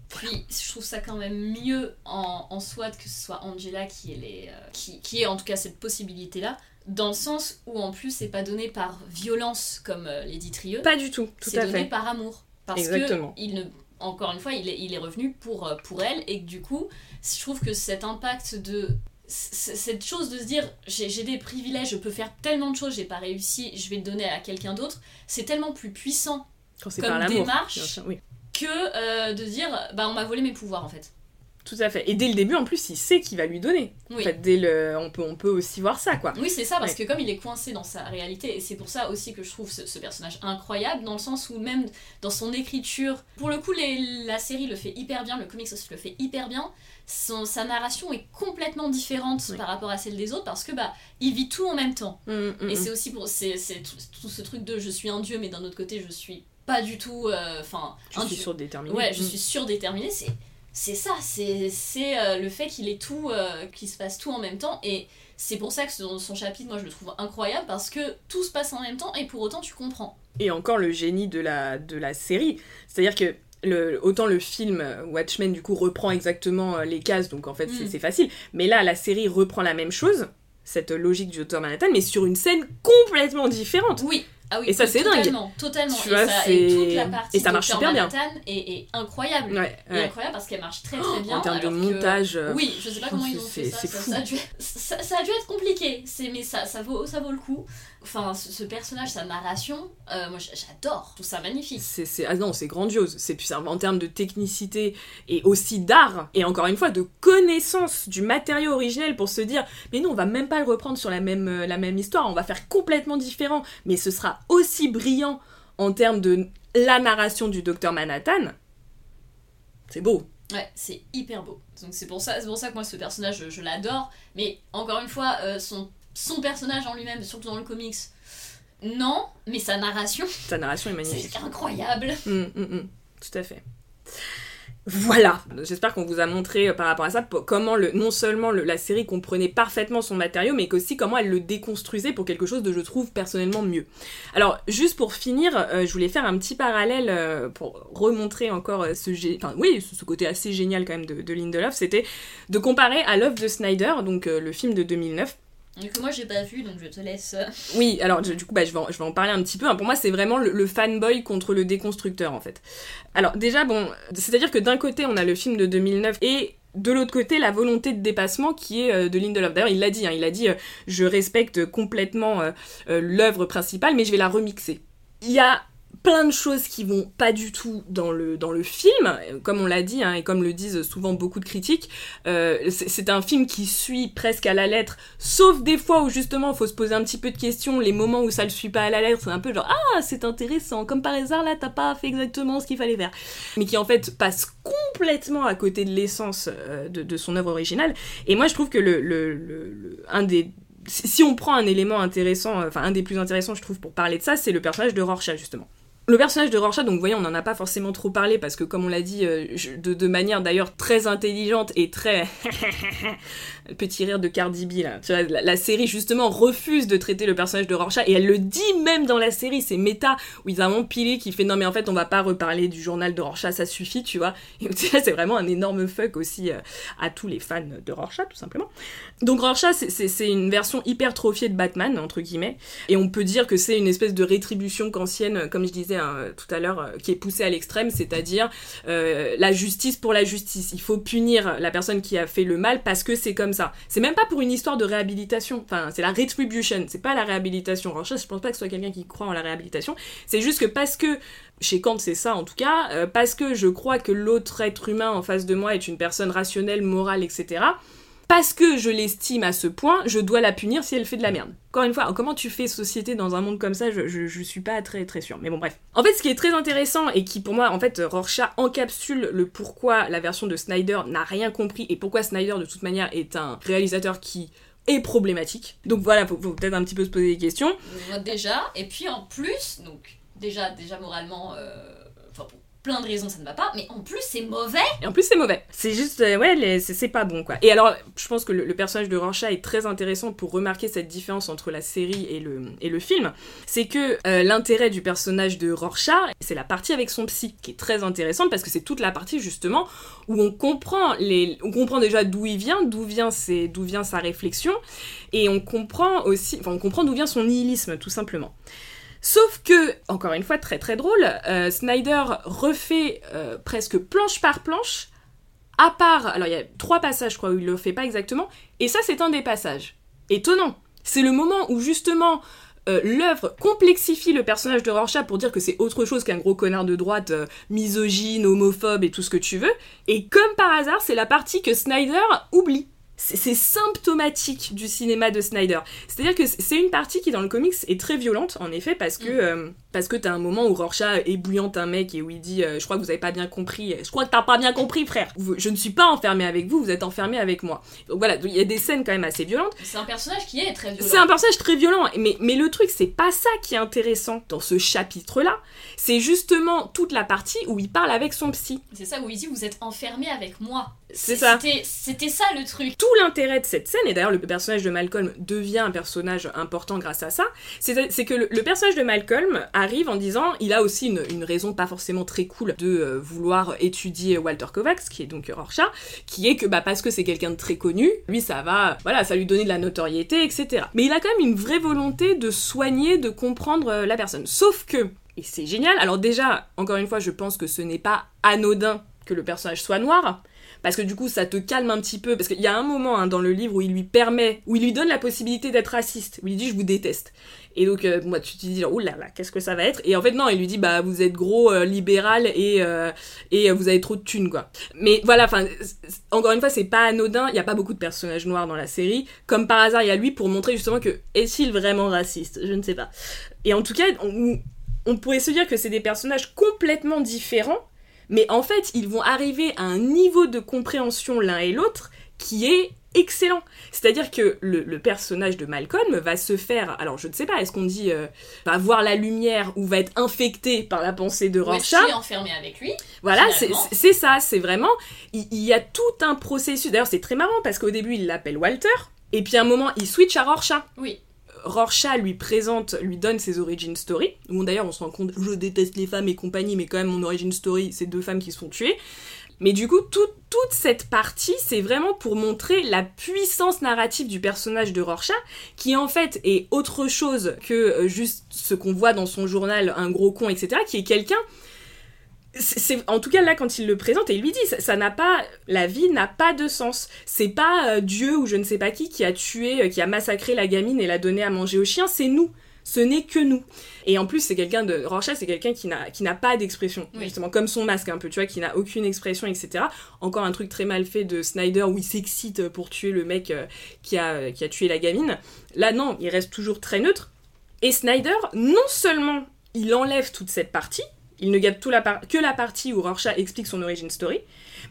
[SPEAKER 2] Puis je trouve ça quand même mieux en, en soi que ce soit Angela qui ait, les, euh, qui, qui ait en tout cas cette possibilité-là, dans le sens où en plus c'est pas donné par violence comme euh, Lady Trieux,
[SPEAKER 3] Pas du tout, tout
[SPEAKER 2] c'est
[SPEAKER 3] à
[SPEAKER 2] donné
[SPEAKER 3] fait.
[SPEAKER 2] par amour. Parce
[SPEAKER 3] Exactement.
[SPEAKER 2] que il ne, encore une fois, il est, il est revenu pour, euh, pour elle et que du coup, je trouve que cet impact de cette chose de se dire j'ai des privilèges, je peux faire tellement de choses, j'ai pas réussi, je vais le donner à quelqu'un d'autre, c'est tellement plus puissant comme démarche.
[SPEAKER 3] bien sûr, oui.
[SPEAKER 2] que euh, de dire bah on m'a volé mes pouvoirs en fait.
[SPEAKER 3] Tout à fait. Et dès le début, en plus, il sait qu'il va lui donner.
[SPEAKER 2] Oui.
[SPEAKER 3] En fait, dès le... on, peut, on peut aussi voir ça, quoi.
[SPEAKER 2] Oui, c'est ça, parce que comme il est coincé dans sa réalité, et c'est pour ça aussi que je trouve ce, ce personnage incroyable, dans le sens où même dans son écriture, pour le coup, les- la série le fait hyper bien, le comics aussi le fait hyper bien, son, sa narration est complètement différente
[SPEAKER 3] Oui.
[SPEAKER 2] par rapport à celle des autres, parce que bah, il vit tout en même temps.
[SPEAKER 3] Mm, mm,
[SPEAKER 2] Et
[SPEAKER 3] mm.
[SPEAKER 2] c'est aussi pour. C'est tout, tout ce truc de je suis un dieu, mais d'un autre côté, je suis pas du tout. euh, Enfin,
[SPEAKER 3] Je
[SPEAKER 2] un
[SPEAKER 3] suis surdéterminée.
[SPEAKER 2] Ouais, je
[SPEAKER 3] Mm.
[SPEAKER 2] suis surdéterminée, c'est c'est ça, c'est c'est, euh, le fait qu'il ait tout, euh, qu'il se passe tout en même temps, et c'est pour ça que son, son chapitre, moi je le trouve incroyable, parce que tout se passe en même temps, et pour autant tu comprends.
[SPEAKER 3] Et encore le génie de la, de la série. C'est-à-dire que le, autant le film Watchmen, du coup, reprend exactement euh, les cases, donc en fait, c'est
[SPEAKER 2] Mm.
[SPEAKER 3] c'est facile. Mais là, la série reprend la même chose, cette logique du Docteur Manhattan, mais sur une scène complètement différente.
[SPEAKER 2] Oui, Ah oui,
[SPEAKER 3] Et ça, c'est dingue.
[SPEAKER 2] totalement,
[SPEAKER 3] Tu
[SPEAKER 2] et,
[SPEAKER 3] vois,
[SPEAKER 2] ça, et toute la partie
[SPEAKER 3] et ça marche super bien.
[SPEAKER 2] Manhattan est, est incroyable.
[SPEAKER 3] Ouais, ouais.
[SPEAKER 2] incroyable parce qu'elle marche très très bien.
[SPEAKER 3] en termes de
[SPEAKER 2] que-
[SPEAKER 3] montage. euh,
[SPEAKER 2] Oui, je sais pas comment ils ont fait ça. Ça, ça a dû, ça- ça a dû être compliqué, mais ça, ça, vaut, ça vaut le coup. Enfin, ce, ce personnage, sa narration, euh, moi j'adore, trouve ça magnifique.
[SPEAKER 3] C'est, ah non, c'est grandiose. C'est en termes de technicité et aussi d'art et encore une fois de connaissance du matériau originel pour se dire mais non, on va même pas le reprendre sur la même euh, la même histoire, on va faire complètement différent, mais ce sera aussi brillant en termes de la narration du docteur Manhattan. C'est beau.
[SPEAKER 2] Ouais, c'est hyper beau. Donc c'est pour ça, c'est pour ça que moi ce personnage, je, je l'adore. Mais encore une fois, euh, son, son personnage en lui-même, surtout dans le comics, non, mais sa narration,
[SPEAKER 3] Sa narration est magnifique.
[SPEAKER 2] c'est incroyable.
[SPEAKER 3] Mm, mm, mm. Tout à fait. Voilà, j'espère qu'on vous a montré euh, par rapport à ça comment le, non seulement le- la série comprenait parfaitement son matériau, mais qu'aussi comment elle le déconstruisait pour quelque chose de, je trouve, personnellement mieux. Alors, juste pour finir, euh, je voulais faire un petit parallèle euh, pour remontrer encore ce, enfin, oui, ce côté assez génial quand même de, de Lindelof, c'était de comparer à l'œuvre de Snyder, donc le film de 2009,
[SPEAKER 2] Donc moi j'ai pas vu, donc je te laisse.
[SPEAKER 3] oui, alors du coup, bah, je, vais en, je vais en parler un petit peu. hein. Pour moi, c'est vraiment le, fanboy contre le déconstructeur, en fait. Alors déjà, bon, c'est-à-dire que d'un côté, on a le film de 2009 et de l'autre côté, la volonté de dépassement qui est euh, de Lindelof. D'ailleurs, il l'a dit, hein, il a dit, euh, je respecte complètement euh, l'œuvre principale, mais je vais la remixer. Il y a plein de choses qui vont pas du tout dans le, dans le film, euh, comme on l'a dit, hein, et comme le disent souvent beaucoup de critiques, euh, c'est un film qui suit presque à la lettre Sauf des fois où justement il faut se poser un petit peu de questions, les moments où ça le suit pas à la lettre, c'est un peu genre ah c'est intéressant, comme par hasard là t'as pas fait exactement ce qu'il fallait faire. Mais qui en fait passe complètement à côté de l'essence euh, de, son œuvre originale. Et moi je trouve que le, le, un des si on prend un élément intéressant, enfin un des plus intéressants je trouve pour parler de ça, c'est le personnage de Rorschach justement. Le personnage de Rorschach, donc vous voyez, on n'en a pas forcément trop parlé parce que, comme on l'a dit, euh, de manière d'ailleurs très intelligente et très petit rire de Cardi B là. Tu vois, la, série justement refuse de traiter le personnage de Rorschach et elle le dit même dans la série, c'est méta où ils ont pilé qui fait non mais en fait on va pas reparler du journal de Rorschach, ça suffit, tu vois. Et c'est vraiment un énorme fuck aussi euh, à tous les fans de Rorschach tout simplement. Donc Rorschach c'est- une version hypertrophiée de Batman entre guillemets et on peut dire que c'est une espèce de rétribution kantienne comme je disais hein, tout à l'heure euh, qui est poussée à l'extrême, c'est-à-dire euh, la justice pour la justice. Il faut punir la personne qui a fait le mal parce que c'est comme C'est même pas pour une histoire de réhabilitation. Enfin, c'est la retribution. C'est pas la réhabilitation. Rorschach, je pense pas que ce soit quelqu'un qui croit en la réhabilitation. C'est juste que parce que chez Kant, c'est ça en tout cas, euh, parce que je crois que l'autre être humain en face de moi est une personne rationnelle, morale, etc. Parce que je l'estime à ce point, je dois la punir si elle fait de la merde. Encore une fois, comment tu fais société dans un monde comme ça, je, je, suis pas très très sûre. Mais bon, bref. En fait, ce qui est très intéressant et qui pour moi, en fait, Rorschach encapsule le pourquoi la version de Snyder n'a rien compris et pourquoi Snyder, de toute manière, est un réalisateur qui est problématique. Donc voilà, faut, faut peut-être un petit peu se poser des questions.
[SPEAKER 2] Déjà, et puis en plus, donc déjà, déjà moralement, euh, plein de raisons ça ne va pas, mais en plus c'est mauvais.
[SPEAKER 3] Et en plus, c'est mauvais. C'est juste, euh, ouais, c'est pas bon, quoi. Et alors, je pense que le, personnage de Rorschach est très intéressant pour remarquer cette différence entre la série et le, et le film. C'est que euh, l'intérêt du personnage de Rorschach, c'est la partie avec son psy, qui est très intéressante parce que c'est toute la partie, justement, où on comprend, les, on comprend déjà d'où il vient, d'où vient, vient sa réflexion, et on comprend aussi, enfin, on comprend d'où vient son nihilisme, tout simplement. Sauf que, encore une fois, très très drôle, euh, Snyder refait euh, presque planche par planche, à part, alors il y a trois passages, je crois, où il le fait pas exactement, et ça c'est un des passages. Étonnant. C'est le moment où justement euh, l'œuvre complexifie le personnage de Rorschach pour dire que c'est autre chose qu'un gros connard de droite, misogyne, homophobe et tout ce que tu veux, et comme par hasard, c'est la partie que Snyder oublie. C'est symptomatique du cinéma de Snyder. C'est-à-dire que c'est une partie qui dans le comics est très violente, en effet, parce que euh, parce que t'as un moment où Rorschach ébouillante un mec et où il dit euh, je crois que vous avez pas bien compris, je crois que t'as pas bien compris frère. Je ne suis pas enfermé avec vous, vous êtes enfermé avec moi. Donc voilà, il y a des scènes quand même assez violentes.
[SPEAKER 2] C'est un personnage qui est très violent.
[SPEAKER 3] C'est un personnage très violent, mais, mais le truc, c'est pas ça qui est intéressant dans ce chapitre-là. C'est justement toute la partie où il parle avec son psy.
[SPEAKER 2] C'est ça où il dit vous êtes enfermé avec moi.
[SPEAKER 3] C'est ça.
[SPEAKER 2] C'était- ça le truc.
[SPEAKER 3] Tout l'intérêt de cette scène, et d'ailleurs le personnage de Malcolm devient un personnage important grâce à ça, c'est c'est que le, le personnage de Malcolm a arrive en disant, il a aussi une, raison pas forcément très cool de euh, vouloir étudier Walter Kovacs, qui est donc Rorschach, qui est que bah parce que c'est quelqu'un de très connu, lui ça va, voilà, ça lui donner de la notoriété, etc. Mais il a quand même une vraie volonté de soigner, de comprendre euh, la personne. Sauf que, et c'est génial, alors déjà, encore une fois, je pense que ce n'est pas anodin que le personnage soit noir, parce que du coup ça te calme un petit peu. Parce qu'il y a un moment hein, dans le livre où il lui permet où il lui donne la possibilité d'être raciste où il dit je vous déteste. Et donc euh, moi tu te dis oh là là qu'est-ce que ça va être? Et en fait non il lui dit bah vous êtes gros euh, libéral et euh, et vous avez trop de thunes quoi. Mais voilà enfin encore une fois c'est pas anodin. Il y a pas beaucoup de personnages noirs dans la série. Comme par hasard il y a lui pour montrer justement que est-il vraiment raciste? Je ne sais pas. Et en tout cas on pourrait se dire que c'est des personnages complètement différents mais en fait, ils vont arriver à un niveau de compréhension l'un et l'autre qui est excellent. C'est-à-dire que le, personnage de Malcolm va se faire, alors je ne sais pas, est-ce qu'on dit euh, va voir la lumière ou va être infecté par la pensée de Rorschach
[SPEAKER 2] Ou enfermé avec lui.
[SPEAKER 3] Voilà, c'est ça, c'est vraiment, il, il, y a tout un processus. D'ailleurs, c'est très marrant parce qu'au début, il l'appelle Walter, et puis à un moment, il switch à Rorschach.
[SPEAKER 2] Oui.
[SPEAKER 3] Rorschach lui présente, lui donne ses origin story, où d'ailleurs on se rend compte, je déteste les femmes et compagnie, mais quand même mon origin story, c'est deux femmes qui se font tuer. Mais du coup, toute cette partie, c'est vraiment pour montrer la puissance narrative du personnage de Rorschach, qui en fait est autre chose que euh, juste ce qu'on voit dans son journal, un gros con, etc., qui est quelqu'un c'est en tout cas là quand il le présente et il lui dit ça n'a pas la vie n'a pas de sens. C'est pas euh, Dieu ou je ne sais pas qui qui a tué euh, qui a massacré la gamine et l'a donné à manger aux chiens. C'est nous. Ce n'est que nous. Et en plus c'est quelqu'un de Rorschach c'est quelqu'un qui n'a qui n'a pas d'expression justement comme son masque un peu tu vois qui n'a aucune expression etc encore un truc très mal fait de Snyder où il s'excite pour tuer le mec euh, qui a qui a tué la gamine. Là non il reste toujours très neutre. Et Snyder non seulement il enlève toute cette partie il ne garde que la partie où Rorschach explique son origin story,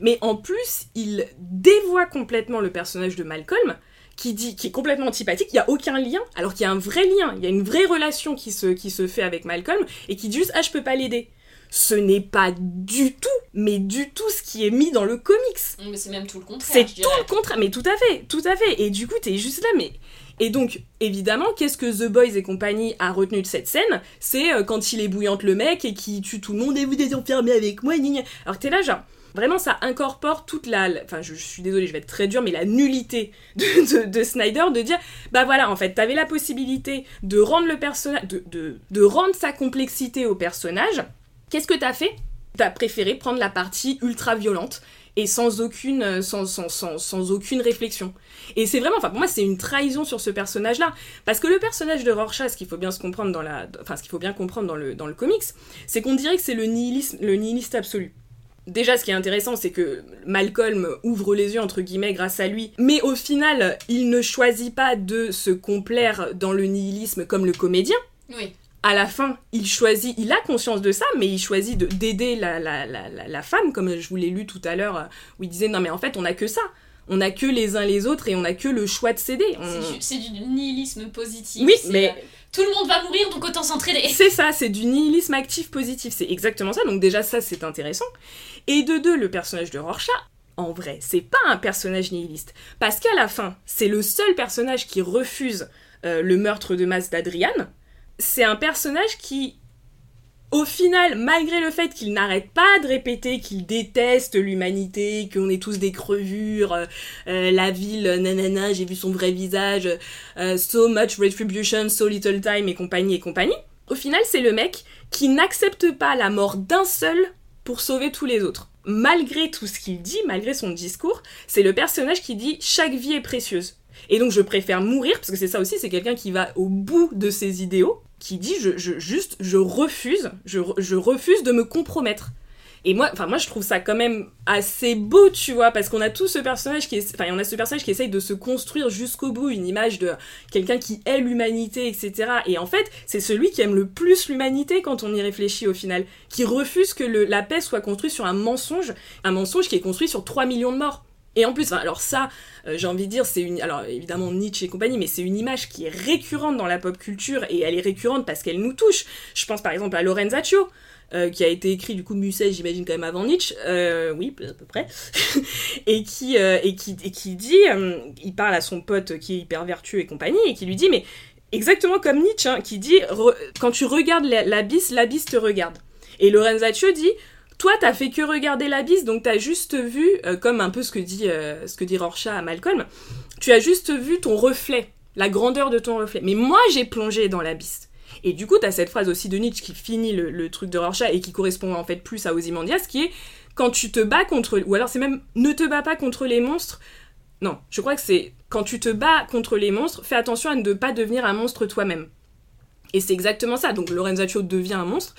[SPEAKER 3] mais en plus, il dévoie complètement le personnage de Malcolm, qui dit qui est complètement antipathique, il n'y a aucun lien, alors qu'il y a un vrai lien, il y a une vraie relation qui se, qui se fait avec Malcolm, et qui dit juste « Ah, je peux pas l'aider ». Ce n'est pas du tout, mais du tout ce qui est mis dans le comics.
[SPEAKER 2] Mais c'est même tout le contraire.
[SPEAKER 3] C'est tout le contraire, mais tout à fait, tout à fait. Et du coup, t'es juste là, mais et donc, évidemment, qu'est-ce que The Boys et compagnie a retenu de cette scène? C'est euh, quand il est bouillante le mec et qui tue tout le monde et vous êtes avec moi, gna Alors t'es là, genre, vraiment ça incorpore toute la, enfin je, suis désolée je vais être très dur mais la nullité de, Snyder de dire bah voilà en fait t'avais la possibilité de rendre le personnage de, rendre sa complexité au personnage. Qu'est-ce que t'as fait? T'as préféré prendre la partie ultra violente et sans aucune, euh, sans, sans, sans, aucune réflexion. Et c'est vraiment, enfin pour moi c'est une trahison sur ce personnage-là, parce que le personnage de Rorschach, ce qu'il faut bien se comprendre dans la, enfin ce qu'il faut bien comprendre dans le, dans le comics, c'est qu'on dirait que c'est le nihilisme, le nihiliste absolu. Déjà, ce qui est intéressant, c'est que Malcolm ouvre les yeux, entre guillemets, grâce à lui. Mais au final, il ne choisit pas de se complaire dans le nihilisme comme le comédien.
[SPEAKER 2] Oui
[SPEAKER 3] à la fin, il choisit, il a conscience de ça, mais il choisit d'aider la, la, la, la, femme, comme je vous l'ai lu tout à l'heure, où il disait non mais en fait on a que ça, on a que les uns les autres et on a que le choix de céder.
[SPEAKER 2] C'est du, nihilisme positif.
[SPEAKER 3] Oui, mais
[SPEAKER 2] euh, tout le monde va mourir donc autant s'entraider.
[SPEAKER 3] C'est ça, c'est du nihilisme actif positif, c'est exactement ça. Donc déjà ça c'est intéressant. Et de deux, le personnage de Rorschach, en vrai, c'est pas un personnage nihiliste, parce qu'à la fin, c'est le seul personnage qui refuse euh, le meurtre de masse d'Adrian c'est un personnage qui, au final, malgré le fait qu'il n'arrête pas de répéter qu'il déteste l'humanité, qu'on est tous des crevures, euh, euh, la ville, nanana, j'ai vu son vrai visage, euh, so much retribution, so little time et compagnie et compagnie, au final, c'est le mec qui n'accepte pas la mort d'un seul pour sauver tous les autres. Malgré tout ce qu'il dit, malgré son discours, c'est le personnage qui dit chaque vie est précieuse. Et donc je préfère mourir, parce que c'est ça aussi, c'est quelqu'un qui va au bout de ses idéaux, qui dit je, je juste je refuse, je, je, refuse de me compromettre. Et moi, enfin moi je trouve ça quand même assez beau, tu vois, parce qu'on a tout ce personnage qui, enfin on a ce personnage qui essaye de se construire jusqu'au bout une image de quelqu'un qui est l'humanité, etc. Et en fait, c'est celui qui aime le plus l'humanité quand on y réfléchit au final, qui refuse que le, la paix soit construite sur un mensonge, un mensonge qui est construit sur 3 millions de morts. Et en plus, alors ça, euh, j'ai envie de dire, c'est une. Alors évidemment, Nietzsche et compagnie, mais c'est une image qui est récurrente dans la pop culture et elle est récurrente parce qu'elle nous touche. Je pense par exemple à Lorenzaccio. Euh, qui a été écrit du coup Musset j'imagine quand même avant Nietzsche euh, oui à peu près et qui et qui et qui dit il parle à son pote qui est hyper vertueux et compagnie et qui lui dit mais exactement comme Nietzsche, hein, qui dit quand tu regardes l'abysse, l'abysse te regarde. Et Lorenzaccio dit toi, t'as fait que regarder l'abysse, donc t'as juste vu, euh, comme un peu ce que dit, euh, ce que dit Rorschach à Malcolm, tu as juste vu ton reflet, la grandeur de ton reflet. Mais moi, j'ai plongé dans l'abysse. Et du coup, t'as cette phrase aussi de Nietzsche qui finit le, truc de Rorschach et qui correspond en fait plus à Ozymandias, qui est quand tu te bats contre, ou alors c'est même ne te bats pas contre les monstres. Non, je crois que c'est quand tu te bats contre les monstres, fais attention à ne pas devenir un monstre toi-même. Et c'est exactement ça. Donc Lorenzaccio devient un monstre,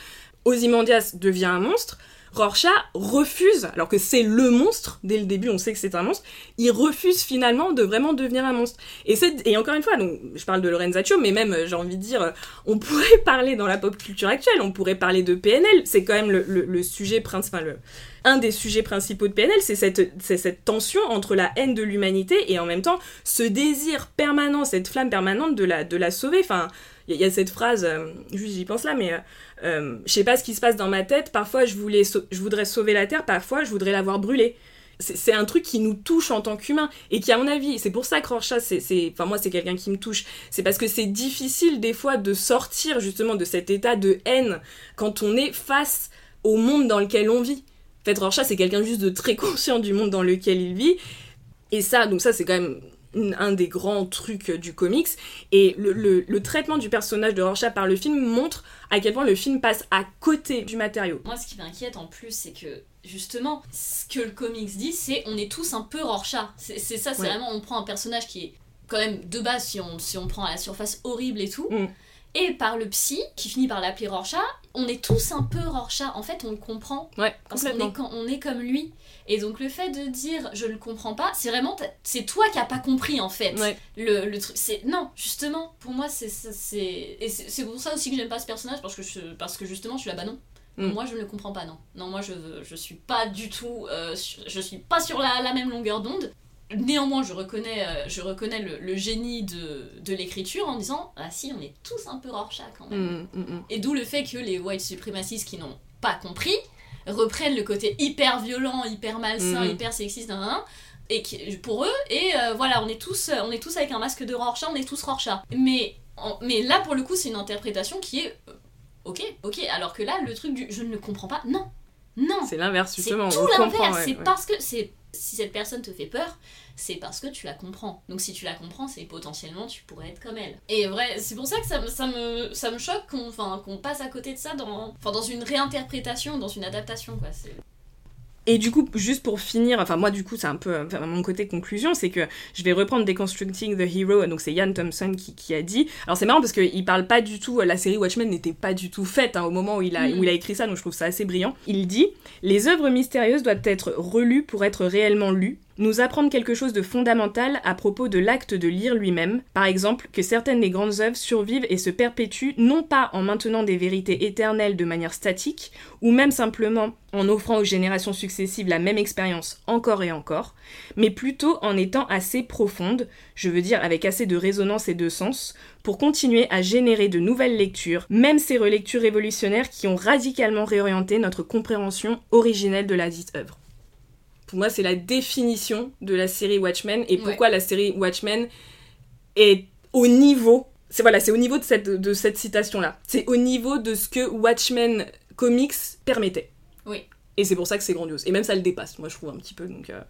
[SPEAKER 3] Ozymandias devient un monstre. Rorschach refuse, alors que c'est le monstre, dès le début on sait que c'est un monstre, il refuse finalement de vraiment devenir un monstre. Et, et encore une fois, je parle de Lorenzaccio, mais même j'ai envie de dire, on pourrait parler dans la pop culture actuelle, on pourrait parler de PNL, c'est quand même le, sujet principal, un des sujets principaux de PNL, c'est cette, tension entre la haine de l'humanité et en même temps ce désir permanent, cette flamme permanente de la, sauver. Enfin, il y, a cette phrase, euh, j'y pense là, mais euh, euh, je sais pas ce qui se passe dans ma tête. Parfois, je, voulais je voudrais sauver la Terre, parfois, je voudrais l'avoir brûlée. C'est un truc qui nous touche en tant qu'humain et qui, à mon avis, c'est pour ça que Rorschach, c'est, enfin moi, c'est quelqu'un qui me touche. C'est parce que c'est difficile des fois de sortir justement de cet état de haine quand on est face au monde dans lequel on vit. En fait, Rorschach, c'est quelqu'un juste de très conscient du monde dans lequel il vit. Et ça, donc ça, c'est quand même un des grands trucs du comics. Et le, traitement du personnage de Rorschach par le film montre à quel point le film passe à côté du matériau.
[SPEAKER 2] Moi, ce qui m'inquiète en plus, c'est que justement, ce que le comics dit, c'est on est tous un peu Rorschach. C'est ça, c'est vraiment, on prend un personnage qui est quand même de base, si on, si on prend à la surface horrible et tout. Mm. Et par le psy, qui finit par l'appeler Rorschach, on est tous un peu Rorschach. En fait, on le comprend.
[SPEAKER 3] Ouais,
[SPEAKER 2] parce qu'on est, on est comme lui. Et donc le fait de dire je ne comprends pas, c'est vraiment c'est toi qui as pas compris en fait. Le, le truc c'est non, justement, pour moi c'est c'est et c'est pour ça aussi que j'aime pas ce personnage parce que je, parce que justement je suis là bah non. Mm. Moi je ne le comprends pas non. Non, moi je je suis pas du tout euh, je suis pas sur la, la même longueur d'onde. Néanmoins, je reconnais, euh, je reconnais le, génie de, de l'écriture en disant Ah si, on est tous un peu Rorschach quand même. Mm, mm, et d'où le fait que les white suprémacistes qui n'ont pas compris reprennent le côté hyper violent, hyper malsain, hyper sexiste, et pour eux, et euh, voilà, on est, tous, on est tous avec un masque de Rorschach, on est tous Rorschach. Mais, mais là, pour le coup, c'est une interprétation qui est euh, ok, ok, alors que là, le truc du je ne le comprends pas, non, non.
[SPEAKER 3] C'est l'inverse, justement.
[SPEAKER 2] C'est tout l'inverse, c'est parce que c'est si cette personne te fait peur, c'est parce que tu la comprends. Donc si tu la comprends, c'est potentiellement tu pourrais être comme elle. Et vrai, c'est pour ça que ça, ça, me, ça me choque qu'on qu'on passe à côté de ça dans, dans une réinterprétation, dans une adaptation. Quoi.
[SPEAKER 3] Et du coup, juste pour finir, enfin moi du coup c'est un peu mon côté conclusion, c'est que je vais reprendre Deconstructing the Hero, donc c'est Ian Thompson qui, qui, a dit. Alors c'est marrant parce qu'il parle pas du tout, la série Watchmen n'était pas du tout faite hein, au moment où il, a, où il a écrit ça, donc je trouve ça assez brillant. Il dit Les œuvres mystérieuses doivent être relues pour être réellement lues nous apprendre quelque chose de fondamental à propos de l'acte de lire lui-même, par exemple que certaines des grandes œuvres survivent et se perpétuent non pas en maintenant des vérités éternelles de manière statique, ou même simplement en offrant aux générations successives la même expérience encore et encore, mais plutôt en étant assez profondes, je veux dire avec assez de résonance et de sens, pour continuer à générer de nouvelles lectures, même ces relectures révolutionnaires qui ont radicalement réorienté notre compréhension originelle de la dite œuvre pour moi, c'est la définition de la série Watchmen et pourquoi la série Watchmen est au niveau. C'est voilà, c'est au niveau de cette, de cette citation-là. C'est au niveau de ce que Watchmen Comics permettait.
[SPEAKER 2] Oui.
[SPEAKER 3] Et c'est pour ça que c'est grandiose. Et même ça le dépasse, moi je trouve un petit peu. Donc euh,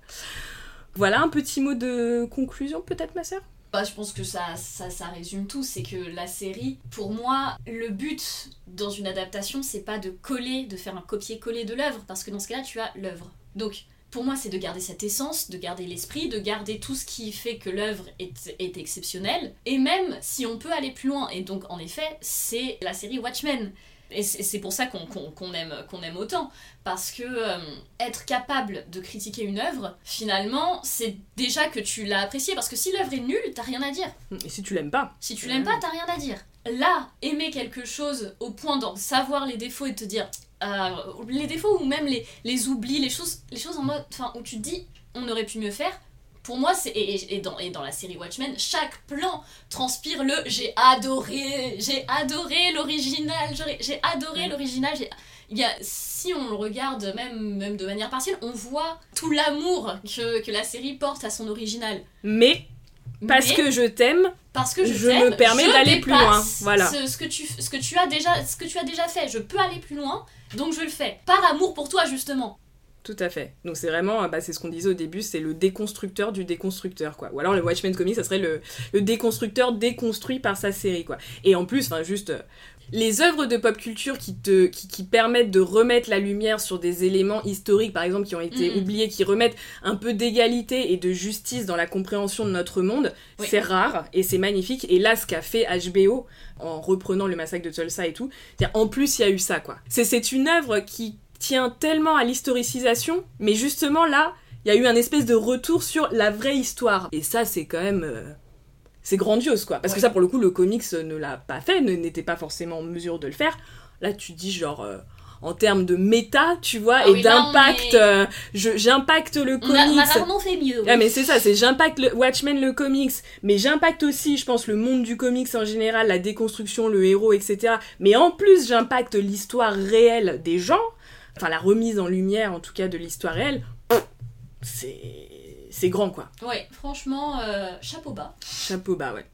[SPEAKER 3] voilà un petit mot de conclusion peut-être, ma sœur?
[SPEAKER 2] Bah, je pense que ça, ça, ça résume tout, c'est que la série, pour moi, le but dans une adaptation, c'est pas de coller, de faire un copier-coller de l'œuvre, parce que dans ce cas-là, tu as l'œuvre. Donc, pour moi, c'est de garder cette essence, de garder l'esprit, de garder tout ce qui fait que l'œuvre est, est exceptionnelle. Et même si on peut aller plus loin, et donc en effet, c'est la série Watchmen. Et c'est pour ça qu'on aime, qu'on aime autant. Parce que euh, être capable de critiquer une œuvre, finalement, c'est déjà que tu l'as appréciée. Parce que si l'œuvre est nulle, t'as rien à dire.
[SPEAKER 3] Et si tu l'aimes pas
[SPEAKER 2] Si tu l'aimes pas, t'as rien à dire. Là, aimer quelque chose au point d'en savoir les défauts et de te dire euh, les défauts ou même les, les oublis, les choses, les choses en mode, enfin, où tu te dis, on aurait pu mieux faire. Pour moi, c'est et, et, dans, et dans la série Watchmen, chaque plan transpire le j'ai adoré, j'ai adoré l'original, j'ai adoré l'original. Il y a, si on le regarde même, même de manière partielle, on voit tout l'amour que, que la série porte à son original.
[SPEAKER 3] Mais parce
[SPEAKER 2] Mais-
[SPEAKER 3] que je t'aime,
[SPEAKER 2] parce que je,
[SPEAKER 3] me permets d'aller plus loin, voilà.
[SPEAKER 2] Ce, ce que tu, ce que tu as déjà, ce que tu as déjà fait, je peux aller plus loin, donc je le fais. Par amour pour toi justement.
[SPEAKER 3] Tout à fait. Donc c'est vraiment, bah, c'est ce qu'on disait au début, c'est le déconstructeur du déconstructeur, quoi. Ou alors le Watchmen comics, ça serait le, le déconstructeur déconstruit par sa série, quoi. Et en plus, enfin juste, euh, les œuvres de pop culture qui te, qui, qui permettent de remettre la lumière sur des éléments historiques, par exemple, qui ont été
[SPEAKER 2] Mhm.
[SPEAKER 3] oubliés, qui remettent un peu d'égalité et de justice dans la compréhension de notre monde,
[SPEAKER 2] Oui.
[SPEAKER 3] c'est rare et c'est magnifique. Et là, ce qu'a fait HBO en reprenant le massacre de Tulsa et tout, en plus, il y a eu ça, quoi. C'est, c'est une œuvre qui tient tellement à l'historicisation, mais justement là, il y a eu un espèce de retour sur la vraie histoire. Et ça, c'est quand même. euh, c'est grandiose, quoi. Parce que ça, pour le coup, le comics ne l'a pas fait, n'était pas forcément en mesure de le faire. Là, tu dis, genre. euh, en termes de méta, tu vois,
[SPEAKER 2] Ah
[SPEAKER 3] et
[SPEAKER 2] oui,
[SPEAKER 3] d'impact,
[SPEAKER 2] est-
[SPEAKER 3] euh, j'impacte le
[SPEAKER 2] On a, on a
[SPEAKER 3] comics.
[SPEAKER 2] rarement fait mieux. oui.
[SPEAKER 3] Ah mais c'est ça, c'est j'impacte le Watchmen le comics, mais j'impacte aussi, je pense, le monde du comics en général, la déconstruction, le héros, etc. Mais en plus, j'impacte l'histoire réelle des gens, enfin la remise en lumière, en tout cas, de l'histoire réelle. C'est c'est grand quoi.
[SPEAKER 2] Ouais, franchement, euh, chapeau bas.
[SPEAKER 3] Chapeau bas, ouais.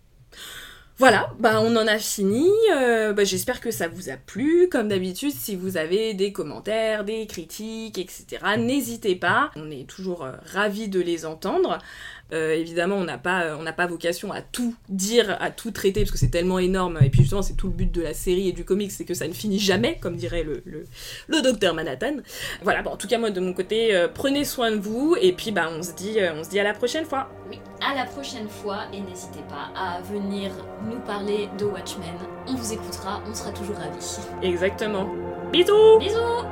[SPEAKER 3] Voilà, bah on en a fini. euh, bah, J'espère que ça vous a plu. Comme d'habitude, si vous avez des commentaires, des critiques, etc., n'hésitez pas. On est toujours euh, ravis de les entendre. Euh, évidemment, on n'a pas, on n'a pas vocation à tout dire, à tout traiter, parce que c'est tellement énorme. Et puis justement, c'est tout le but de la série et du comics, c'est que ça ne finit jamais, comme dirait le, le, le docteur Manhattan. Voilà, bon, en tout cas, moi de mon côté, euh, prenez soin de vous. Et puis, bah, on se dit, euh, on se dit à la prochaine fois.
[SPEAKER 2] Oui, à la prochaine fois et n'hésitez pas à venir nous parler de Watchmen. On vous écoutera, on sera toujours ravis.
[SPEAKER 3] Exactement. Bisous.
[SPEAKER 2] Bisous